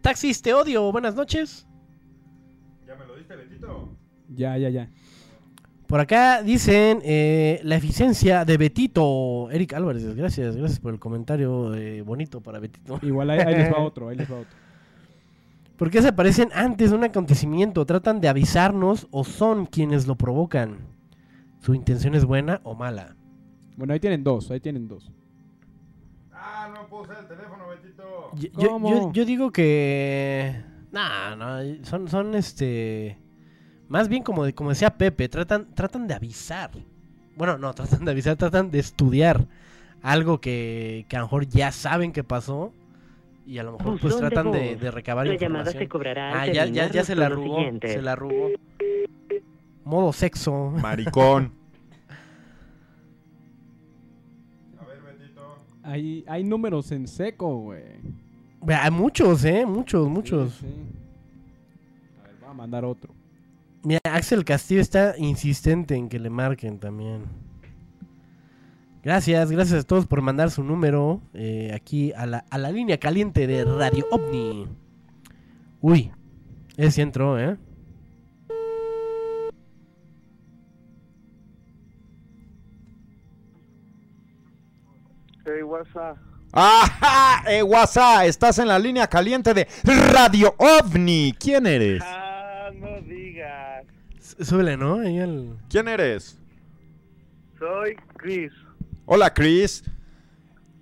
Taxis, te odio. Buenas noches. ¿Ya me lo diste, Betito? Ya, ya, ya. Por acá dicen eh, la eficiencia de Betito. Eric Álvarez, gracias, gracias por el comentario eh, bonito para Betito. Igual ahí, ahí les va [laughs] otro, ahí les va otro. ¿Por qué se aparecen antes de un acontecimiento? ¿Tratan de avisarnos o son quienes lo provocan? ¿Su intención es buena o mala? Bueno, ahí tienen dos, ahí tienen dos. Ah, no puedo usar el teléfono, Betito. Yo, ¿Cómo? yo- yo digo que. No, no, son, son este. Más bien como, de- como decía Pepe, tratan, tratan de avisar. Bueno, no, [laughs] tratan de avisar, tratan de estudiar algo que, que a lo mejor ya saben que pasó. Y a lo mejor pues tratan de, de recabar La información. llamada se cobrará ah, ya, ya, ya se la arrugó. Se la arrugó. Modo sexo. Maricón. [laughs] Hay, hay números en seco, güey. Ve, Hay muchos, ¿eh? Muchos, muchos. Sí, sí. A ver, voy a mandar otro. Mira, Axel Castillo está insistente en que le marquen también. Gracias, gracias a todos por mandar su número eh, aquí a la, a la línea caliente de Radio OVNI. Uy, ese entró, ¿eh? Hey, WhatsApp. ¡Ajá! Eh, WhatsApp, estás en la línea caliente de Radio OVNI. ¿Quién eres? Ah, no digas. S- Súbele, ¿no? ¿Quién eres? Soy Chris. Hola, Chris.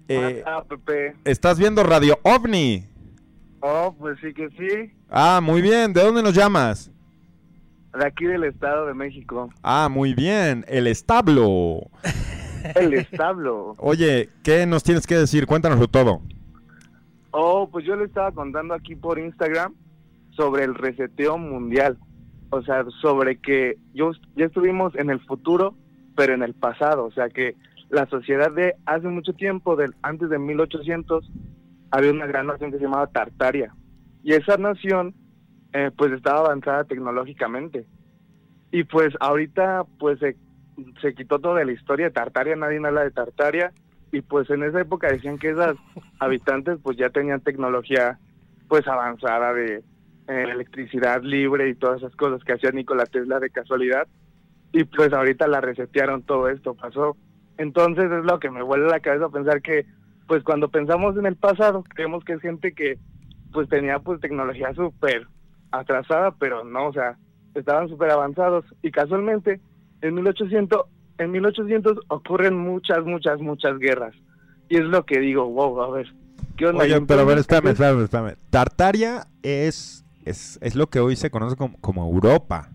Eh, Ah, Pepe. ¿Estás viendo Radio OVNI? Oh, pues sí que sí. Ah, muy bien. ¿De dónde nos llamas? De aquí del Estado de México. Ah, muy bien. El establo. El establo. [laughs] Oye, ¿qué nos tienes que decir? Cuéntanoslo todo. Oh, pues yo le estaba contando aquí por Instagram sobre el reseteo mundial. O sea, sobre que yo, ya estuvimos en el futuro, pero en el pasado. O sea, que la sociedad de hace mucho tiempo, del, antes de 1800, había una gran nación que se llamaba Tartaria. Y esa nación, eh, pues estaba avanzada tecnológicamente. Y pues ahorita, pues se, se quitó toda la historia de Tartaria, nadie habla de Tartaria. Y pues en esa época decían que esas [laughs] habitantes pues ya tenían tecnología pues avanzada de eh, electricidad libre y todas esas cosas que hacía Nikola Tesla de casualidad. Y pues ahorita la resetearon todo esto, pasó. Entonces es lo que me vuelve la cabeza pensar que pues cuando pensamos en el pasado creemos que es gente que pues tenía pues tecnología súper atrasada, pero no, o sea, estaban súper avanzados. Y casualmente en 1800, en 1800 ocurren muchas, muchas, muchas guerras. Y es lo que digo, wow, a ver, ¿qué onda? Oye, pero a ver, espérame, espérame, espérame. Tartaria es, es, es lo que hoy se conoce como, como Europa.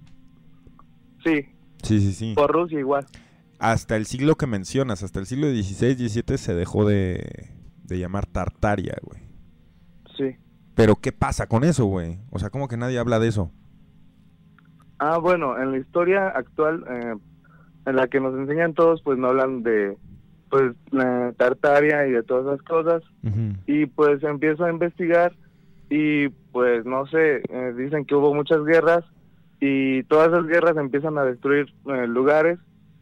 Sí, Sí, sí, sí. por Rusia igual. Hasta el siglo que mencionas, hasta el siglo XVI, XVII se dejó de, de llamar Tartaria, güey. Sí. Pero ¿qué pasa con eso, güey? O sea, como que nadie habla de eso. Ah, bueno, en la historia actual, eh, en la que nos enseñan todos, pues no hablan de pues la Tartaria y de todas esas cosas. Y pues empiezo a investigar y pues no sé, eh, dicen que hubo muchas guerras y todas esas guerras empiezan a destruir eh, lugares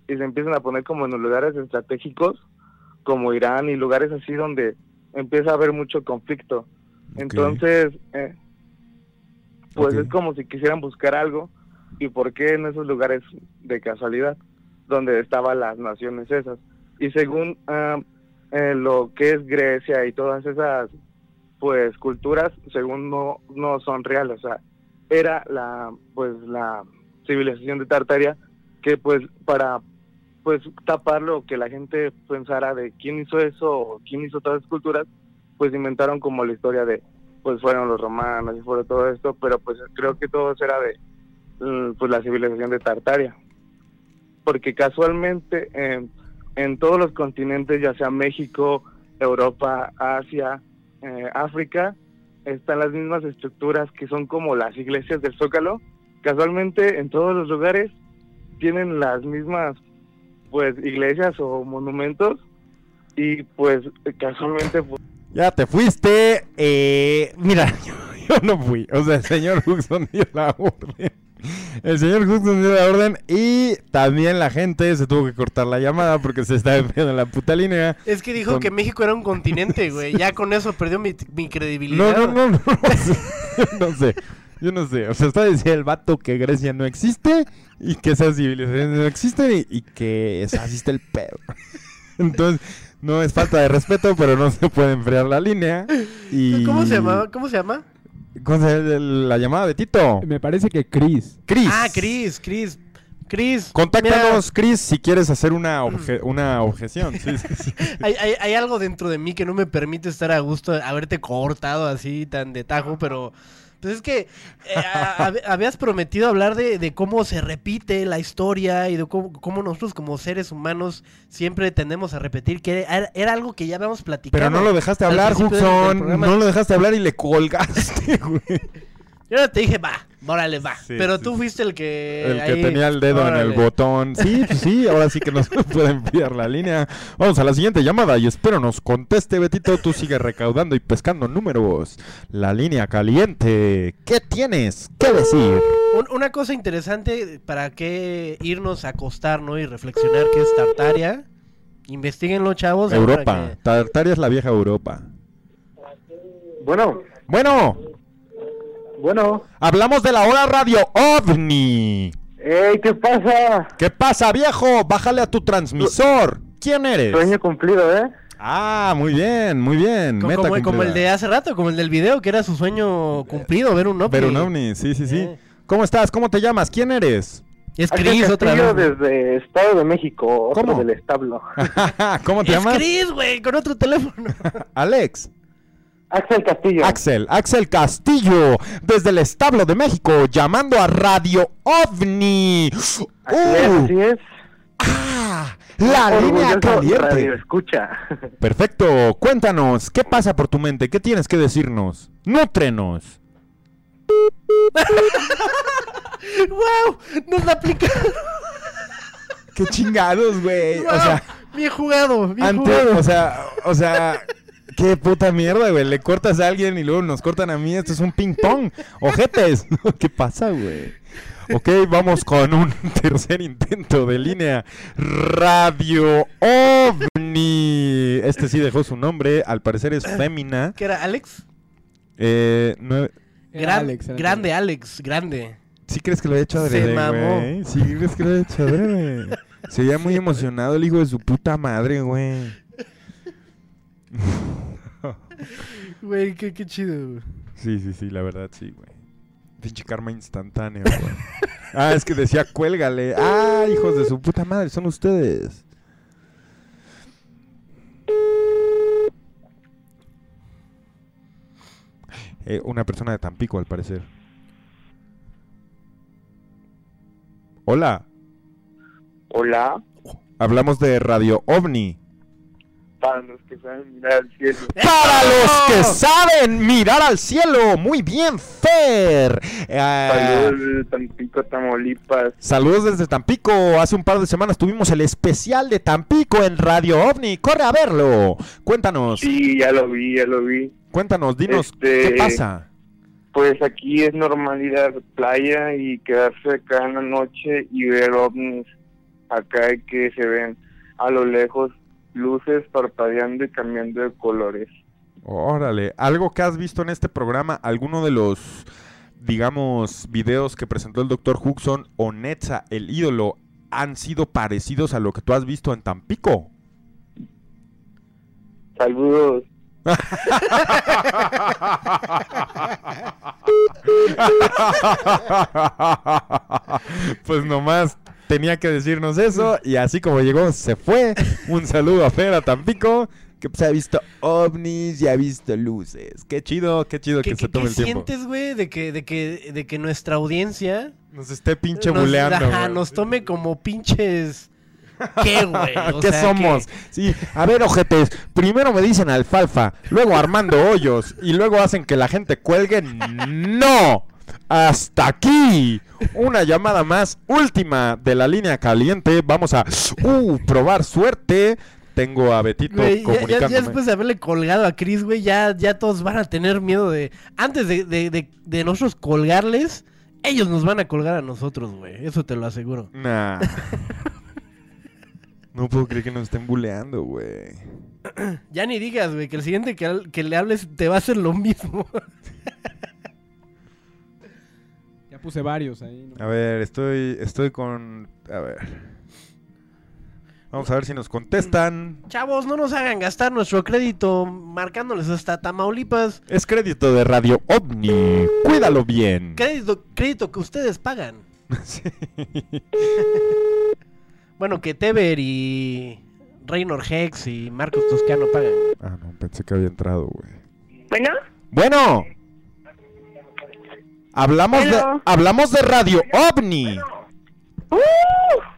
y se empiezan a poner como en los lugares estratégicos, como Irán y lugares así donde empieza a haber mucho conflicto. Entonces, eh, pues es como si quisieran buscar algo y por qué en esos lugares de casualidad donde estaban las naciones esas. Y según eh, lo que es Grecia y todas esas pues culturas, según no, no son reales, o sea, era la pues la civilización de Tartaria que pues para pues tapar lo que la gente pensara de quién hizo eso o quién hizo todas las culturas, pues inventaron como la historia de pues fueron los romanos y fue todo esto, pero pues creo que todo era de mm, pues la civilización de Tartaria. Porque casualmente en todos los continentes, ya sea México, Europa, Asia, eh, África, están las mismas estructuras que son como las iglesias del Zócalo. Casualmente en todos los lugares tienen las mismas pues iglesias o monumentos y pues casualmente pues, Ya te fuiste. Eh, mira, [laughs] yo, yo no fui. O sea, el señor Huxon [laughs] dio la orden. El señor Huxon dio la orden y también la gente se tuvo que cortar la llamada porque se estaba enviando en la puta línea. Es que dijo Con- que México era un continente, güey. Ya con eso perdió mi, mi credibilidad. No, no, no, no, no sé. No sé. Yo no sé. O sea, está diciendo el vato que Grecia no existe y que esa civilización no existe y, y que es- así está el pedo. [laughs] Entonces, no es falta de respeto, pero no se puede enfriar la línea. Y... ¿Cómo se llama? ¿Cómo se llama? ¿Cómo se llama la llamada de Tito? Me parece que Chris. Chris. Ah, Chris, Chris. Chris. Contáctanos, Chris, si quieres hacer una, obje- una objeción. Sí, sí, sí. [laughs] Hay, hay, hay algo dentro de mí que no me permite estar a gusto, haberte cortado así tan de tajo, pero pues es que eh, a- habías prometido hablar de, de cómo se repite la historia y de cómo, cómo nosotros como seres humanos siempre tendemos a repetir, que era, era algo que ya habíamos platicado. Pero no lo dejaste hablar, programa. No lo dejaste hablar y le colgaste, [laughs] güey. Yo no te dije, va, órale, va. Sí, pero sí, tú fuiste el que... El que tenía el dedo en el botón. Sí, [laughs] pues sí, ahora sí que nos [laughs] puede enviar la línea. Vamos a la siguiente llamada y espero nos conteste, Betito. Tú sigues recaudando y pescando números. La línea caliente. ¿Qué tienes que decir? Un- una cosa interesante para qué irnos a acostar, ¿no? Y reflexionar qué es Tartaria. Investíguenlo, chavos. Europa. que- Tartaria es la vieja Europa. Bueno. Bueno. Bueno. Hablamos de la hora radio OVNI. ¡Ey, qué pasa! ¿Qué pasa, viejo? Bájale a tu transmisor. ¿Quién eres? Sueño cumplido, ¿eh? Ah, muy bien, muy bien. Co- Meta como, el de hace rato, como el del video, que era su sueño cumplido, ver un ovni. Ver un ovni, sí, sí, sí. Eh. ¿Cómo estás? ¿Cómo te llamas? ¿Quién eres? Es Cris otra vez. desde Estado de México, otro ¿Cómo? del establo. [laughs] ¿Cómo te Es llamas? Cris, güey, con otro teléfono. [laughs] Alex. Axel Castillo. Axel, Axel Castillo, desde el establo de México, llamando a Radio OVNI. Así ¡Uh! es, así es. ¡Ah! La línea caliente. radio escucha. [laughs] Perfecto, cuéntanos, ¿qué pasa por tu mente? ¿Qué tienes que decirnos? Nútrenos. [laughs] ¡Wow! Nos la aplicaron. Qué chingados, güey. O sea, Bien jugado, bien antes, jugado. o sea, o sea, qué puta mierda, güey. Le cortas a alguien y luego nos cortan a mí. Esto es un ping pong. Ojetes. [laughs] ¿Qué pasa, güey? Ok, vamos con un [laughs] tercer intento de línea. Radio OVNI. Este sí dejó su nombre. Al parecer es [clears throat] fémina. ¿Qué era, Alex? Eh, Gran- Alex, grande, Alex, grande. ¿Sí crees que lo he hecho Se adrede, mamó. güey? ¿Sí crees que lo he hecho adrede? [laughs] Se veía muy emocionado el hijo de su puta madre, güey. Güey, qué, qué chido. güey. Sí, sí, sí, la verdad sí, güey. Pinche karma instantáneo, güey. Ah, es que decía cuélgale. Ah, hijos de su puta madre, son ustedes. Eh, una persona de Tampico, al parecer. Hola, Hola, hablamos de Radio OVNI. Para los que saben mirar al cielo. Para los que saben mirar al cielo, muy bien, Fer. Eh, Saludos de Tampico, Tamaulipas. Saludos desde Tampico. Hace un par de semanas tuvimos el especial de Tampico en Radio OVNI. Corre a verlo. Cuéntanos, Sí, ya lo vi, ya lo vi. cuéntanos, dinos Este, qué pasa. Pues aquí es normal ir a la playa y quedarse acá en la noche y ver ovnis. Acá que se ven a lo lejos luces parpadeando y cambiando de colores. Órale, algo que has visto en este programa, alguno de los, digamos, videos que presentó el doctor Huxon o Netza, el ídolo, han sido parecidos a lo que tú has visto en Tampico. Saludos. [laughs] pues nomás tenía que decirnos eso y así como llegó se fue. Un saludo a Fer a Tampico que pues ha visto ovnis y ha visto luces. Qué chido, qué chido que, ¿Qué, se qué- tome qué el tiempo. sientes, güey, de que, de, que, de que nuestra audiencia Nos esté pinche nos, buleando. ajá, nos tome como pinches... ¿Qué, güey? [laughs] ¿Qué sea, somos? Sí, a ver, ojetes, primero me dicen alfalfa, luego Armando Hoyos y luego hacen que la gente cuelgue. ¡No! Hasta aquí. Una llamada más última de la línea caliente. Vamos a uh, probar suerte. Tengo a Betito Güey, ya- ya, comunicándome. ya después de haberle colgado a Chris, güey, ya, ya todos van a tener miedo de... Antes de, de, de, de nosotros colgarles, ellos nos van a colgar a nosotros, güey. Eso te lo aseguro. Nah. [laughs] No puedo creer que nos estén buleando, güey. Ya ni digas, güey, que el siguiente que, que le hables te va a hacer lo mismo. [laughs] Puse varios ahí. ¿no? A ver, estoy, estoy con... A ver. Vamos a ver si nos contestan. Chavos, no nos hagan gastar nuestro crédito marcándoles hasta Tamaulipas. Es crédito de Radio OVNI. Cuídalo bien. Crédito, crédito que ustedes pagan. [laughs] Sí. [laughs] Bueno, que Teber y Reynor Hex y Marcos Toscano pagan. Ah, no, pensé que había entrado, güey. Bueno, Bueno. Hablamos de, hablamos de Radio OVNI. ¡uh!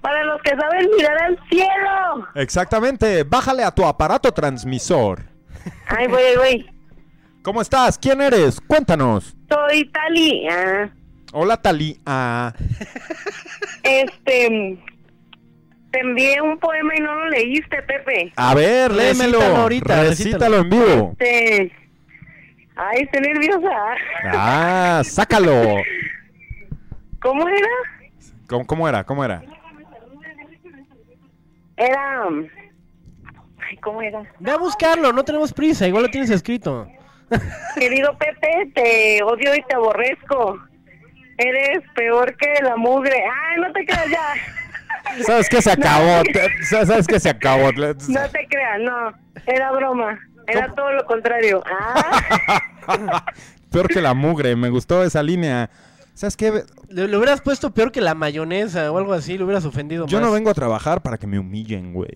para los que saben mirar al cielo. Exactamente. Bájale a tu aparato transmisor. Ay, voy, voy. ¿Cómo estás? ¿Quién eres? Cuéntanos. Soy Tali. Ah, Hola, Tali. Ah, este, te envié un poema y no lo leíste, Pepe. a ver, léemelo. Recítalo ahorita, Recítalo en vivo. Este, ay, estoy nerviosa. Ah, sácalo. ¿Cómo era? ¿Cómo, cómo era? ¿Cómo era? Era, ay, ¿cómo era? Ve a buscarlo, no tenemos prisa, igual lo tienes escrito. Querido Pepe, te odio y te aborrezco. Eres peor que la mugre. Ay, no te creas ya. ¿Sabes qué? Se acabó. ¿Sabes qué? Se acabó. No te creas, no. Era broma. Era todo lo contrario. [laughs] Ah, [laughs] Peor que la mugre. Me gustó esa línea. ¿Sabes qué? Le, le hubieras puesto peor que la mayonesa o algo así, le hubieras ofendido Yo más. no vengo a trabajar para que me humillen, güey.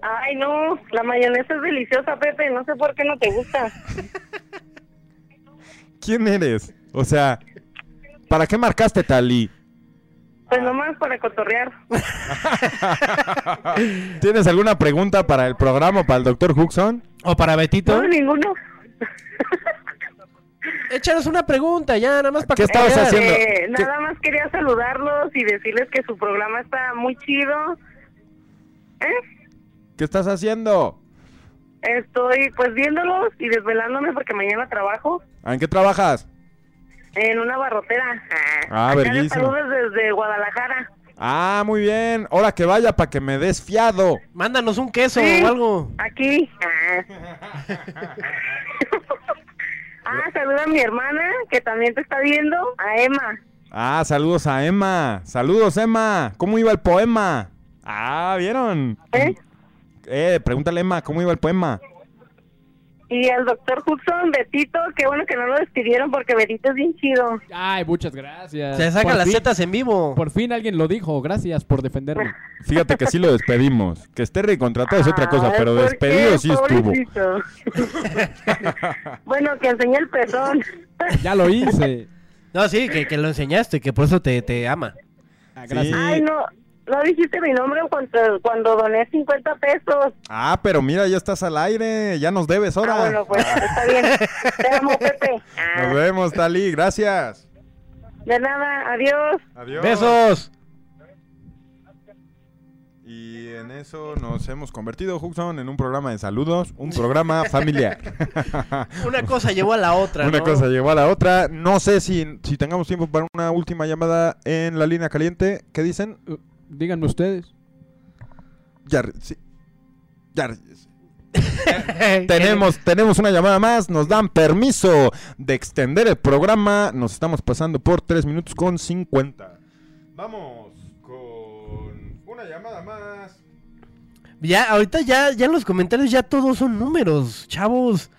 Ay, no, la mayonesa es deliciosa, Pepe. No sé por qué no te gusta. ¿Quién eres? O sea, ¿para qué marcaste Tali? Pues nomás para cotorrear. [laughs] ¿Tienes alguna pregunta para el programa o para el doctor Huxon? ¿O para Betito? No, ninguno. Échanos una pregunta ya, nada más para ¿Qué estabas haciendo? eh, nada más quería saludarlos y decirles que su programa está muy chido. ¿Eh? ¿Qué estás haciendo? Estoy pues viéndolos y desvelándome porque mañana trabajo ¿En qué trabajas? En una barrotera. Ah, Acá saludos desde Guadalajara. Ah, muy bien. Ahora que vaya para que me des fiado. Mándanos un queso Sí, o algo. Aquí. Ah. [laughs] ah, saluda a mi hermana que también te está viendo, a Emma. Ah, saludos a Emma. Saludos, Emma. ¿Cómo iba el poema? Ah, ¿vieron? ¿Eh? Eh, pregúntale, Emma, ¿cómo iba el poema? Y al doctor Hudson, Betito, qué bueno que no lo despidieron porque Betito es bien chido. Ay, muchas gracias. Se sacan Por las fin- tetas en vivo. Por fin alguien lo dijo. Gracias por defenderme. [laughs] Fíjate que sí lo despedimos. Que esté recontratado es otra cosa, Ay, pero ¿por despedido qué, sí estuvo. pobrecito? [laughs] bueno, que enseñe el pezón. Ya lo hice. No, sí, que, que lo enseñaste, que por eso te, te ama. gracias. Ay, no, no dijiste mi nombre cuando, cuando doné 50 pesos. Ah, pero mira, ya estás al aire. Ya nos debes ahora. Ah, bueno, pues está bien. Te amo, Pepe. [laughs] Nos vemos, Tali. Gracias. De nada, adiós. Adiós. Besos. Y en eso nos hemos convertido, Huxon, en un programa de saludos, un programa familiar. [laughs] Una cosa llevó a la otra. Una ¿no? cosa llevó a la otra. No sé si, si tengamos tiempo para una última llamada en la línea caliente. ¿Qué dicen? Díganme ustedes. Ya, sí. Ya, [laughs] re- tenemos, tenemos una llamada más. Nos dan permiso de extender el programa. Nos estamos pasando por 3 minutos con 50. Vamos con una llamada más. Ya, ahorita ya, ya en los comentarios ya todos son números, chavos.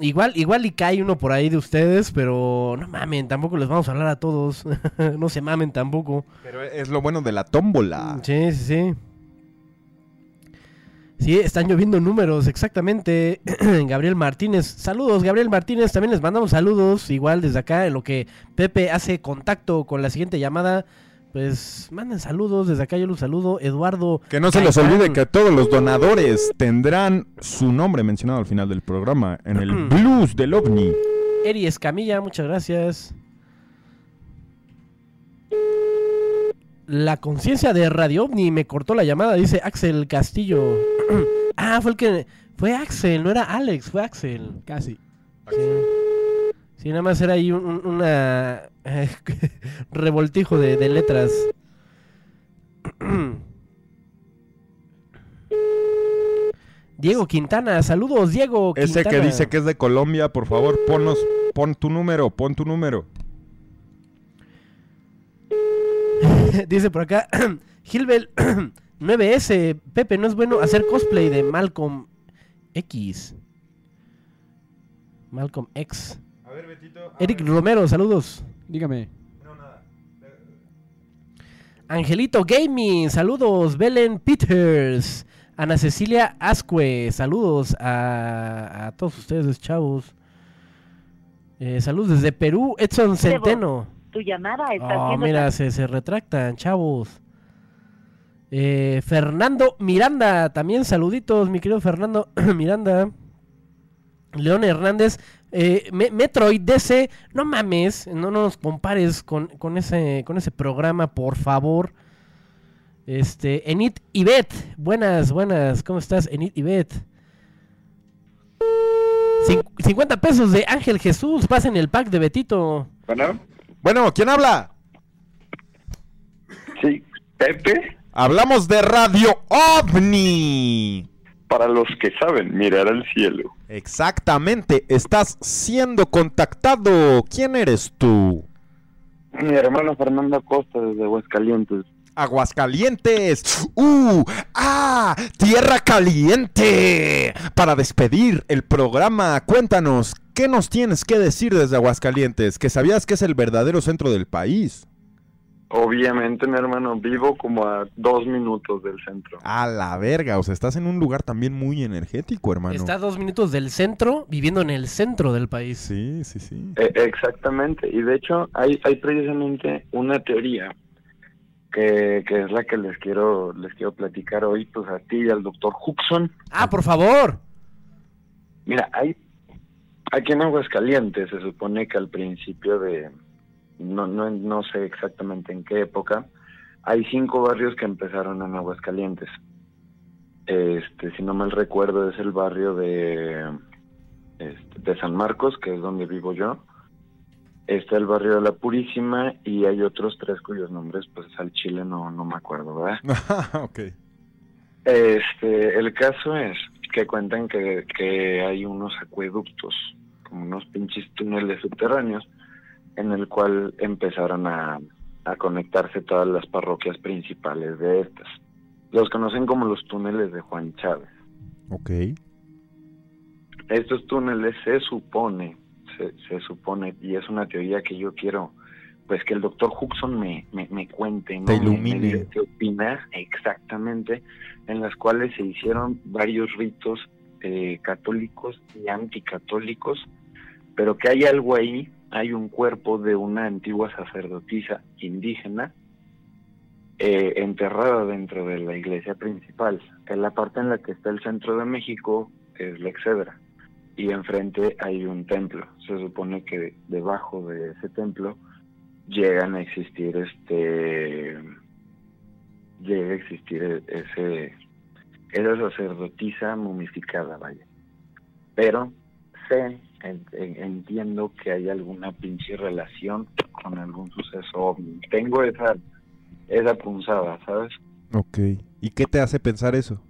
Igual, igual y cae uno por ahí de ustedes, pero no mamen, tampoco les vamos a hablar a todos. [laughs] no se mamen tampoco. Pero es lo bueno de la tómbola. Sí, sí, sí. Sí, están lloviendo números, exactamente. [clears throat] Gabriel Martínez, saludos, Gabriel Martínez, también les mandamos saludos, igual desde acá, en lo que Pepe hace contacto con la siguiente llamada, pues manden saludos, desde acá yo los saludo, Eduardo. Que no se les olvide que todos los donadores tendrán su nombre mencionado al final del programa en el blues del ovni. Eri Escamilla, muchas gracias. La conciencia de Radio OVNI me cortó la llamada, dice Axel Castillo. [clears throat] ah, fue el que... Fue Axel, no era Alex, fue Axel. Casi. Sí, Sí, nada más era ahí un, un- una... [laughs] revoltijo de, de letras. [clears throat] Diego Quintana, saludos Diego Ese que Quintana. dice que es de Colombia, por favor, ponnos, pon tu número, pon tu número. [laughs] Dice por acá, [clears throat] Gilbel [clears throat] 9S, Pepe, no es bueno hacer cosplay de Malcolm X. Malcolm X. A ver, Betito. Eric Romero, saludos. Dígame. Angelito Gaming, saludos. Belen Peters. Ana Cecilia Ascue, saludos a, a todos ustedes, chavos. Eh, saludos desde Perú, Edson Centeno. Tu llamada está Oh, mira, se, se retractan, chavos. Eh, Fernando Miranda, también saluditos, mi querido Fernando [clears throat] Miranda. León Hernández, eh, Me- Metroid DC, no mames, no nos compares con, con ese, con ese programa, por favor. Este, Enit Ibet, buenas, buenas, ¿cómo estás, Enit Ibet? Cin- 50 pesos de Ángel Jesús, pasen el pack de Betito. Bueno. Bueno, ¿quién habla? Sí, Pepe, Hablamos de Radio OVNI. Para los que saben mirar al cielo. Exactamente, estás siendo contactado. ¿Quién eres tú? Mi hermano Fernando Acosta desde Aguascalientes. Aguascalientes. ¡Uh! ¡Ah! ¡Tierra caliente! Para despedir el programa, cuéntanos, ¿qué nos tienes que decir desde Aguascalientes? Que sabías que es el verdadero centro del país. Obviamente, mi hermano, vivo como a dos minutos del centro. A la verga, o sea, estás en un lugar también muy energético, hermano. Está a dos minutos del centro, viviendo en el centro del país. Sí, sí, sí. Eh, exactamente, y de hecho hay, hay precisamente una teoría que, que es la que les quiero les quiero platicar hoy, pues a ti y al doctor Huxon. Ah, por favor. Mira, hay aquí en Aguascalientes se supone que al principio de no no no sé exactamente en qué época hay cinco barrios que empezaron en Aguascalientes. Este, si no mal recuerdo es el barrio de este, de San Marcos, que es donde vivo yo. Está el barrio de la Purísima y hay otros tres cuyos nombres, pues al chile no, no me acuerdo, ¿verdad? [laughs] ok. Este, el caso es que cuentan que, que hay unos acueductos, como unos pinches túneles subterráneos, en el cual empezaron a, a conectarse todas las parroquias principales de estas. Los conocen como los túneles de Juan Chávez. Ok. Estos túneles se supone, se, se supone, y es una teoría que yo quiero, pues que el doctor Huxon me, me, me cuente, ¿no? Te Me- me ilumine. diga qué opina exactamente, en las cuales se hicieron varios ritos eh, católicos y anticatólicos, pero que hay algo ahí, hay un cuerpo de una antigua sacerdotisa indígena eh, enterrada dentro de la iglesia principal. En la parte en la que está el centro de México es la Excedra y enfrente hay un templo. Se supone que debajo de ese templo llegan a existir este llega a existir ese esa sacerdotisa momificada, vaya. Pero sé, entiendo que hay alguna pinche relación con algún suceso. Tengo esa esa punzada, ¿sabes? Ok. ¿Y qué te hace pensar eso?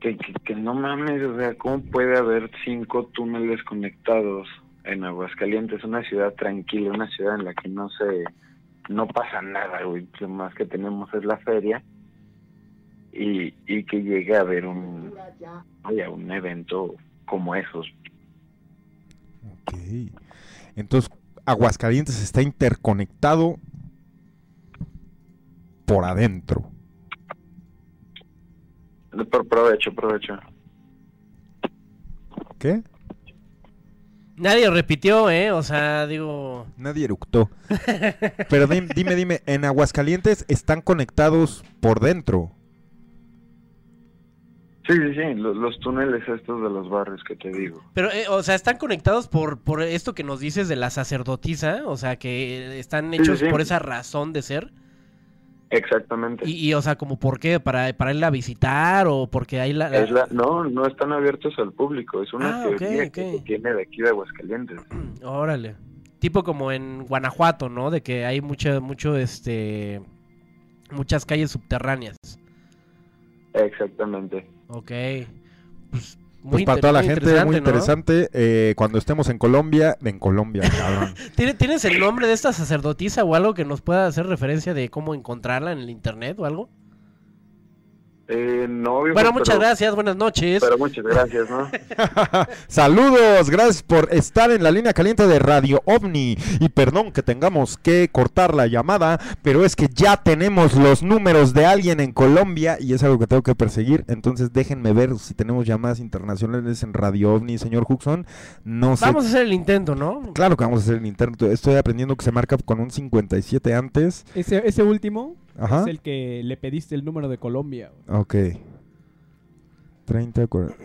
que, que, que no mames, o sea, ¿cómo puede haber cinco túneles conectados en Aguascalientes? Una ciudad tranquila, una ciudad en la que no se, no pasa nada, güey. Lo más que tenemos es la feria y, y que llegue a haber un, vaya, un evento como esos. Ok. Entonces, Aguascalientes está interconectado por adentro. Por provecho, provecho. ¿Qué? Nadie repitió, ¿eh? O sea, digo... Nadie eructó. Pero dim- dime, dime, en Aguascalientes están conectados por dentro. Sí, sí, sí, lo- los, túneles estos de los barrios que te digo. Pero, eh, o sea, están conectados por, por esto que nos dices de la sacerdotisa, o sea, que están Sí, hechos sí. por esa razón de ser. Exactamente. Y, y, o sea, como por qué, para, para irla a visitar o porque hay la... la- Es la, no, no están abiertos al público, es una Ah, teoría que se tiene de aquí de Aguascalientes. [clears throat] Órale. Tipo como en Guanajuato, ¿no? De que hay mucho, mucho, este... Muchas calles subterráneas. Exactamente. Ok. Pues, Pues para toda la muy gente, muy ¿no? interesante. eh, cuando estemos en Colombia, en Colombia, [laughs] cabrón. ¿Tiene- ¿Tienes el nombre de esta sacerdotisa o algo que nos pueda hacer referencia de cómo encontrarla en el internet o algo? Eh, no, viejo, Bueno, muchas pero- gracias, buenas noches. Pero muchas gracias, ¿no? [laughs] Saludos, gracias por estar en la línea caliente de Radio OVNI. Y perdón que tengamos que cortar la llamada, pero es que ya tenemos los números de alguien en Colombia y es algo que tengo que perseguir. Entonces déjenme ver si tenemos llamadas internacionales en Radio OVNI, señor Huxon. No sé. Vamos a hacer el intento, ¿no? Claro que vamos a hacer el intento. Estoy aprendiendo que se marca con un 57 antes. Ese, ese último Ajá. es el que le pediste el número de Colombia. Ok. 30, 40.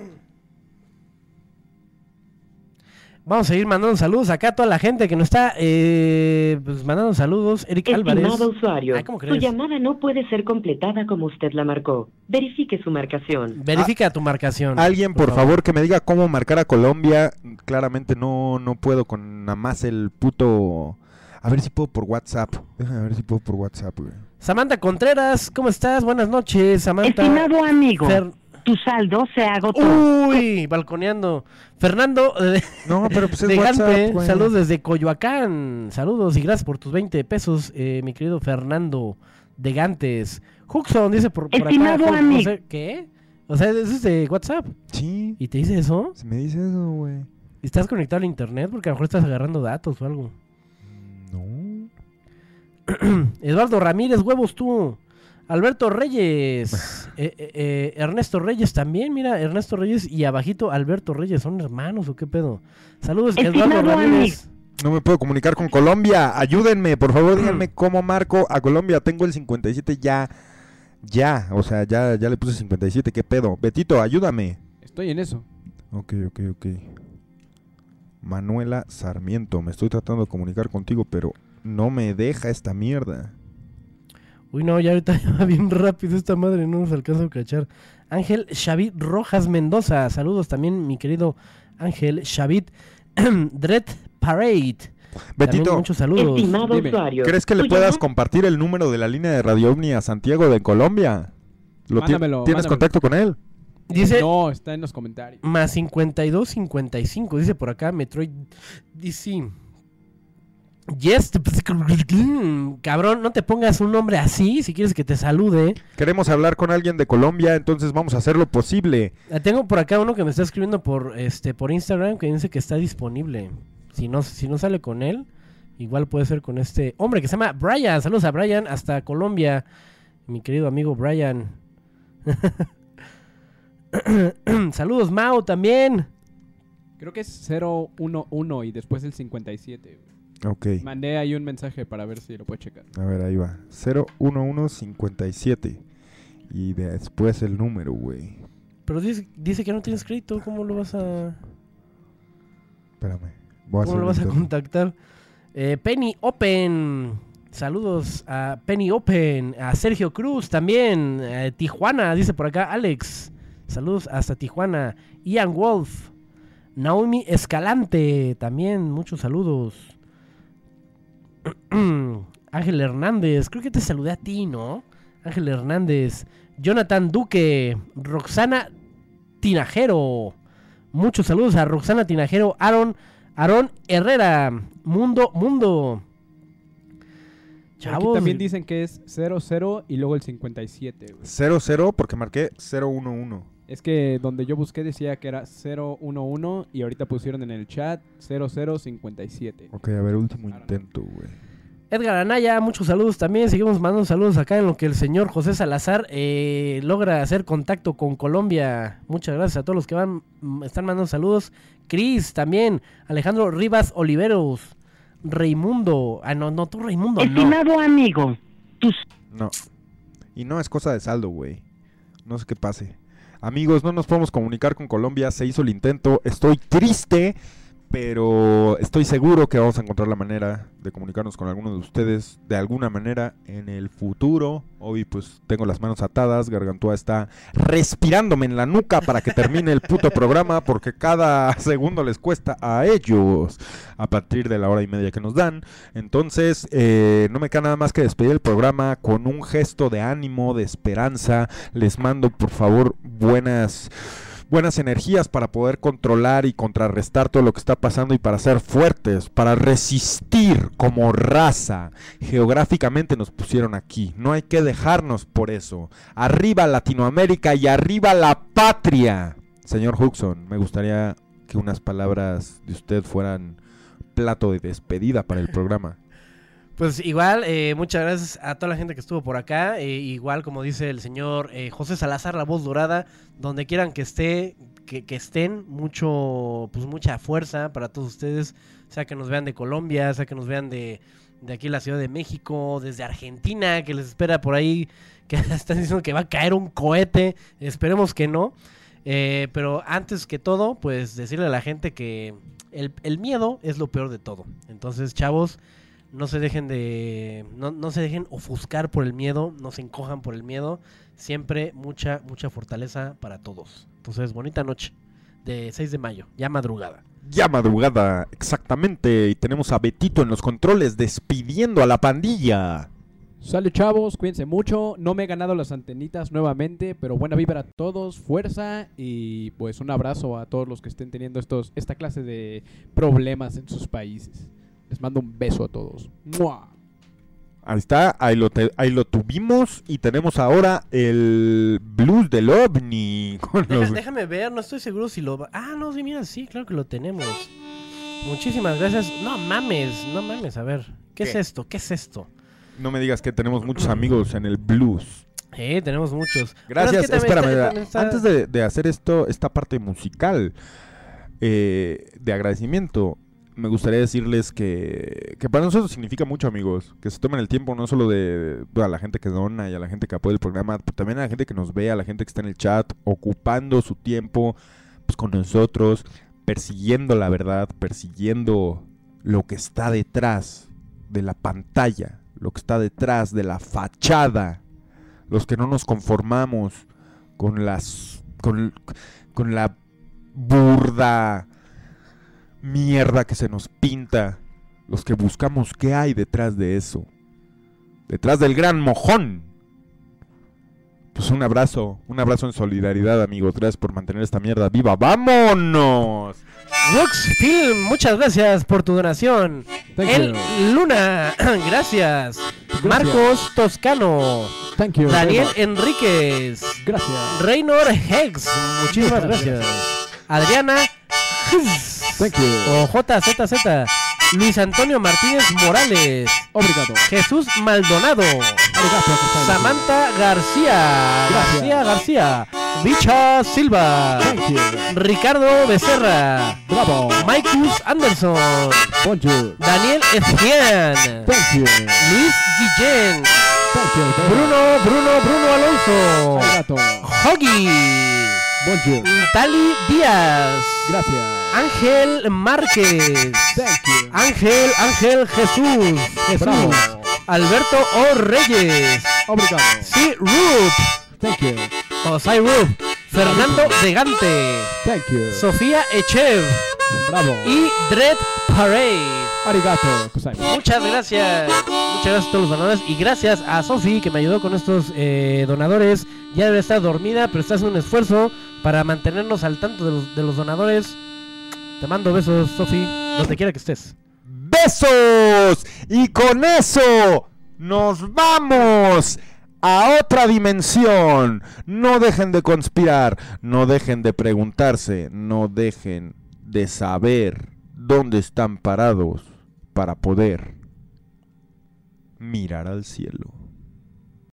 Vamos a ir mandando saludos acá a toda la gente que nos está eh, pues, mandando saludos. Eric Álvarez. Estimado usuario, Ay, ¿cómo su llamada no puede ser completada como usted la marcó. Verifique su marcación. Verifica tu marcación. Alguien, por favor, que me diga cómo marcar a Colombia. Claramente no, no puedo con nada más el puto... A ver si puedo por WhatsApp. Déjame ver si puedo por WhatsApp, güey. Samantha Contreras, ¿cómo estás? Buenas noches, Samantha. Estimado amigo, Fer- tu saldo se agotó. Uy, balconeando. Fernando [laughs] No, pero pues es de WhatsApp, güey. saludos desde Coyoacán. Saludos y gracias por tus 20 pesos, eh, mi querido Fernando de Gantes. Huxon dice por, por Estimado acá. amigo. José- ¿Qué? O sea, eso es de WhatsApp. Sí. ¿Y te dice eso? Se me dice eso, güey. ¿Y ¿Estás conectado al internet? Porque a lo mejor estás agarrando datos o algo. [clears throat] Eduardo Ramírez, huevos tú. Alberto Reyes. [laughs] Eh, eh, eh, Ernesto Reyes también, mira, Ernesto Reyes y abajito Alberto Reyes. ¿Son hermanos o qué pedo? Saludos, Eduardo Ramírez. No me puedo comunicar con Colombia. Ayúdenme, por favor, [clears throat] díganme cómo marco a Colombia. Tengo el 57 ya. Ya, o sea, ya, ya le puse 57. ¿Qué pedo? Betito, ayúdame. Estoy en eso. Ok, ok, ok. Manuela Sarmiento, me estoy tratando de comunicar contigo, pero no me deja esta mierda. Uy, no, ya ahorita [laughs] ya va bien rápido esta madre, no nos alcanza a cachar. Ángel Xavid Rojas Mendoza, saludos también, mi querido Ángel Xavid [clears throat] Dread Parade. Betito, muchos saludos. Estimado Dime. usuario. ¿crees que le ¿tu puedas compartir el número de la línea de Radio OVNI a Santiago de Colombia? ¿Lo ti- Mándamelo, ¿Tienes mándamelo. contacto con él? Dice No, está en los comentarios. más 52 55, dice por acá Metroid DC. Yes, [laughs] cabrón, no te pongas un nombre así si quieres que te salude. Queremos hablar con alguien de Colombia, entonces vamos a hacer lo posible. Ah, Tengo por acá uno que me está escribiendo por este por Instagram que dice que está disponible. Si no, si no sale con él, igual puede ser con este hombre que se llama Brian. Saludos a Brian hasta Colombia. Mi querido amigo Brian. [laughs] Saludos Mao también. Creo que es 011 y después el 57. Ok, Mandé ahí un mensaje para ver si lo puede checar. a ver, ahí va. 01157. Y después el número, güey. Pero dice, dice que no tienes crédito. ¿Cómo lo vas a, Espérame. Voy a cómo lo vas a contactar? Eh, Penny Open. Saludos a Penny Open. A Sergio Cruz también. eh, Tijuana, dice por acá Alex. Saludos hasta Tijuana. Ian Wolf. Naomi Escalante. También muchos saludos. [clears throat] Ángel Hernández. Creo que te saludé a ti, ¿no? Ángel Hernández. Jonathan Duque. Roxana Tinajero. Muchos saludos a Roxana Tinajero. Aaron, Aaron Herrera. Mundo, Mundo. Aquí Chavos. también dicen que es 00 y luego el 57. güey. 00 porque marqué 011. Es que donde yo busqué decía que era 011 y ahorita pusieron en el chat 0057. Ok, a ver, último intento, güey. Edgar Anaya, muchos saludos también. Seguimos mandando saludos acá en lo que el señor José Salazar eh, logra hacer contacto con Colombia. Muchas gracias a todos los que van, mm, están mandando saludos. Cris también. Alejandro Rivas Oliveros. Raimundo. Ah, no, no, tú Raimundo. No. Estimado amigo, tus No. Y no es cosa de saldo, güey. No sé qué pase. Amigos, no nos podemos comunicar con Colombia. Se hizo el intento. Estoy triste, pero estoy seguro que vamos a encontrar la manera de comunicarnos con alguno de ustedes de alguna manera en el futuro. Hoy pues tengo las manos atadas. Gargantúa está respirándome en la nuca para que termine el puto programa porque cada segundo les cuesta a ellos a partir de la hora y media que nos dan. Entonces, eh, no me queda nada más que despedir el programa con un gesto de ánimo, de esperanza. Les mando, por favor, buenas buenas energías para poder controlar y contrarrestar todo lo que está pasando y para ser fuertes, para resistir como raza. Geográficamente nos pusieron aquí, no hay que dejarnos por eso. Arriba Latinoamérica y arriba la patria. Señor Huxon, me gustaría que unas palabras de usted fueran plato de despedida para el programa. Pues igual, eh, muchas gracias a toda la gente que estuvo por acá. eh, igual, como dice el señor eh, José Salazar, la voz dorada, donde quieran que esté, que, estén, mucho, pues mucha fuerza para todos ustedes, sea que nos vean de Colombia, sea que nos vean de, de aquí la Ciudad de México, desde Argentina, que les espera por ahí, [laughs] que están diciendo que va a caer un cohete, esperemos que no. Eh, pero antes que todo, pues decirle a la gente que el miedo es lo peor de todo. Entonces, chavos, no se dejen de no, no se dejen ofuscar por el miedo, no se encojan por el miedo, siempre mucha mucha fortaleza para todos. Entonces, bonita noche de 6 de mayo, ya madrugada. Ya madrugada, exactamente. Y tenemos a Betito en los controles despidiendo a la pandilla. Sale chavos, cuídense mucho. No me he ganado las antenitas nuevamente, pero buena vibra a todos, fuerza y pues un abrazo a todos los que estén teniendo estos esta clase de problemas en sus países. Les mando un beso a todos. ¡Mua! Ahí está, ahí lo, te- ahí lo tuvimos y tenemos ahora el blues del ovni. [laughs] con Deja- los- déjame ver, no estoy seguro si lo... va- Ah, no, sí, mira, sí, claro que lo tenemos. Muchísimas gracias. No mames, no mames, a ver. ¿Qué, es esto? ¿Qué es esto? No me digas que tenemos muchos amigos en el blues. Eh, tenemos muchos. Gracias, es que espérame. está- está- Antes de, de hacer esto, esta parte musical eh, de agradecimiento, me gustaría decirles que, que para nosotros significa mucho, amigos. Que se tomen el tiempo no solo de, de a la gente que dona y a la gente que apoya el programa, pero también a la gente que nos ve, a la gente que está en el chat, ocupando su tiempo pues, con nosotros, persiguiendo la verdad, persiguiendo lo que está detrás de la pantalla, lo que está detrás de la fachada los que no nos conformamos con las con, con la burda mierda que se nos pinta, los que buscamos qué hay detrás de eso, detrás del gran mojón. Pues un abrazo, un abrazo en solidaridad, amigos. Gracias por mantener esta mierda viva. ¡Vámonos! Rux Film, muchas gracias por tu donación. Thank El you. Luna, [clears throat] gracias. Marcos Toscano. Thank you Daniel Enríquez. Gracias. Reynor Hex, muchísimas gracias. Adriana Thank you. o JZZ. Luis Antonio Martínez Morales. Obrigado. Jesús Maldonado. Samantha García. García García. Bicha Silva. Ricardo Becerra. Bravo. Maikus Anderson. Bonjour. Daniel Estian. Thank you. Luis Guillén. Thank you. Bruno, Bruno, Bruno Alonso. Hoggy. Bonjour. Tali Díaz. Gracias. Ángel Márquez. Thank you. Ángel, Ángel Jesús. Jesús. Bravo. Alberto O. Reyes. Obrigado. Sí, Rup. Thank you. O Sai Rup. Fernando Degante. Thank you. Sofía Echev. Bravo. Y Dread Parade. Arigato. gozaimasu. Muchas gracias. Muchas gracias a todos los donadores. Y gracias a Sofi que me ayudó con estos eh, donadores. Ya debe estar dormida, pero está haciendo un esfuerzo para mantenernos al tanto de los, donadores. Te mando besos, Sofi, donde quiera que estés. ¡Besos! Y con eso nos vamos a otra dimensión. No dejen de conspirar, no dejen de preguntarse, no dejen de saber dónde están parados para poder mirar al cielo.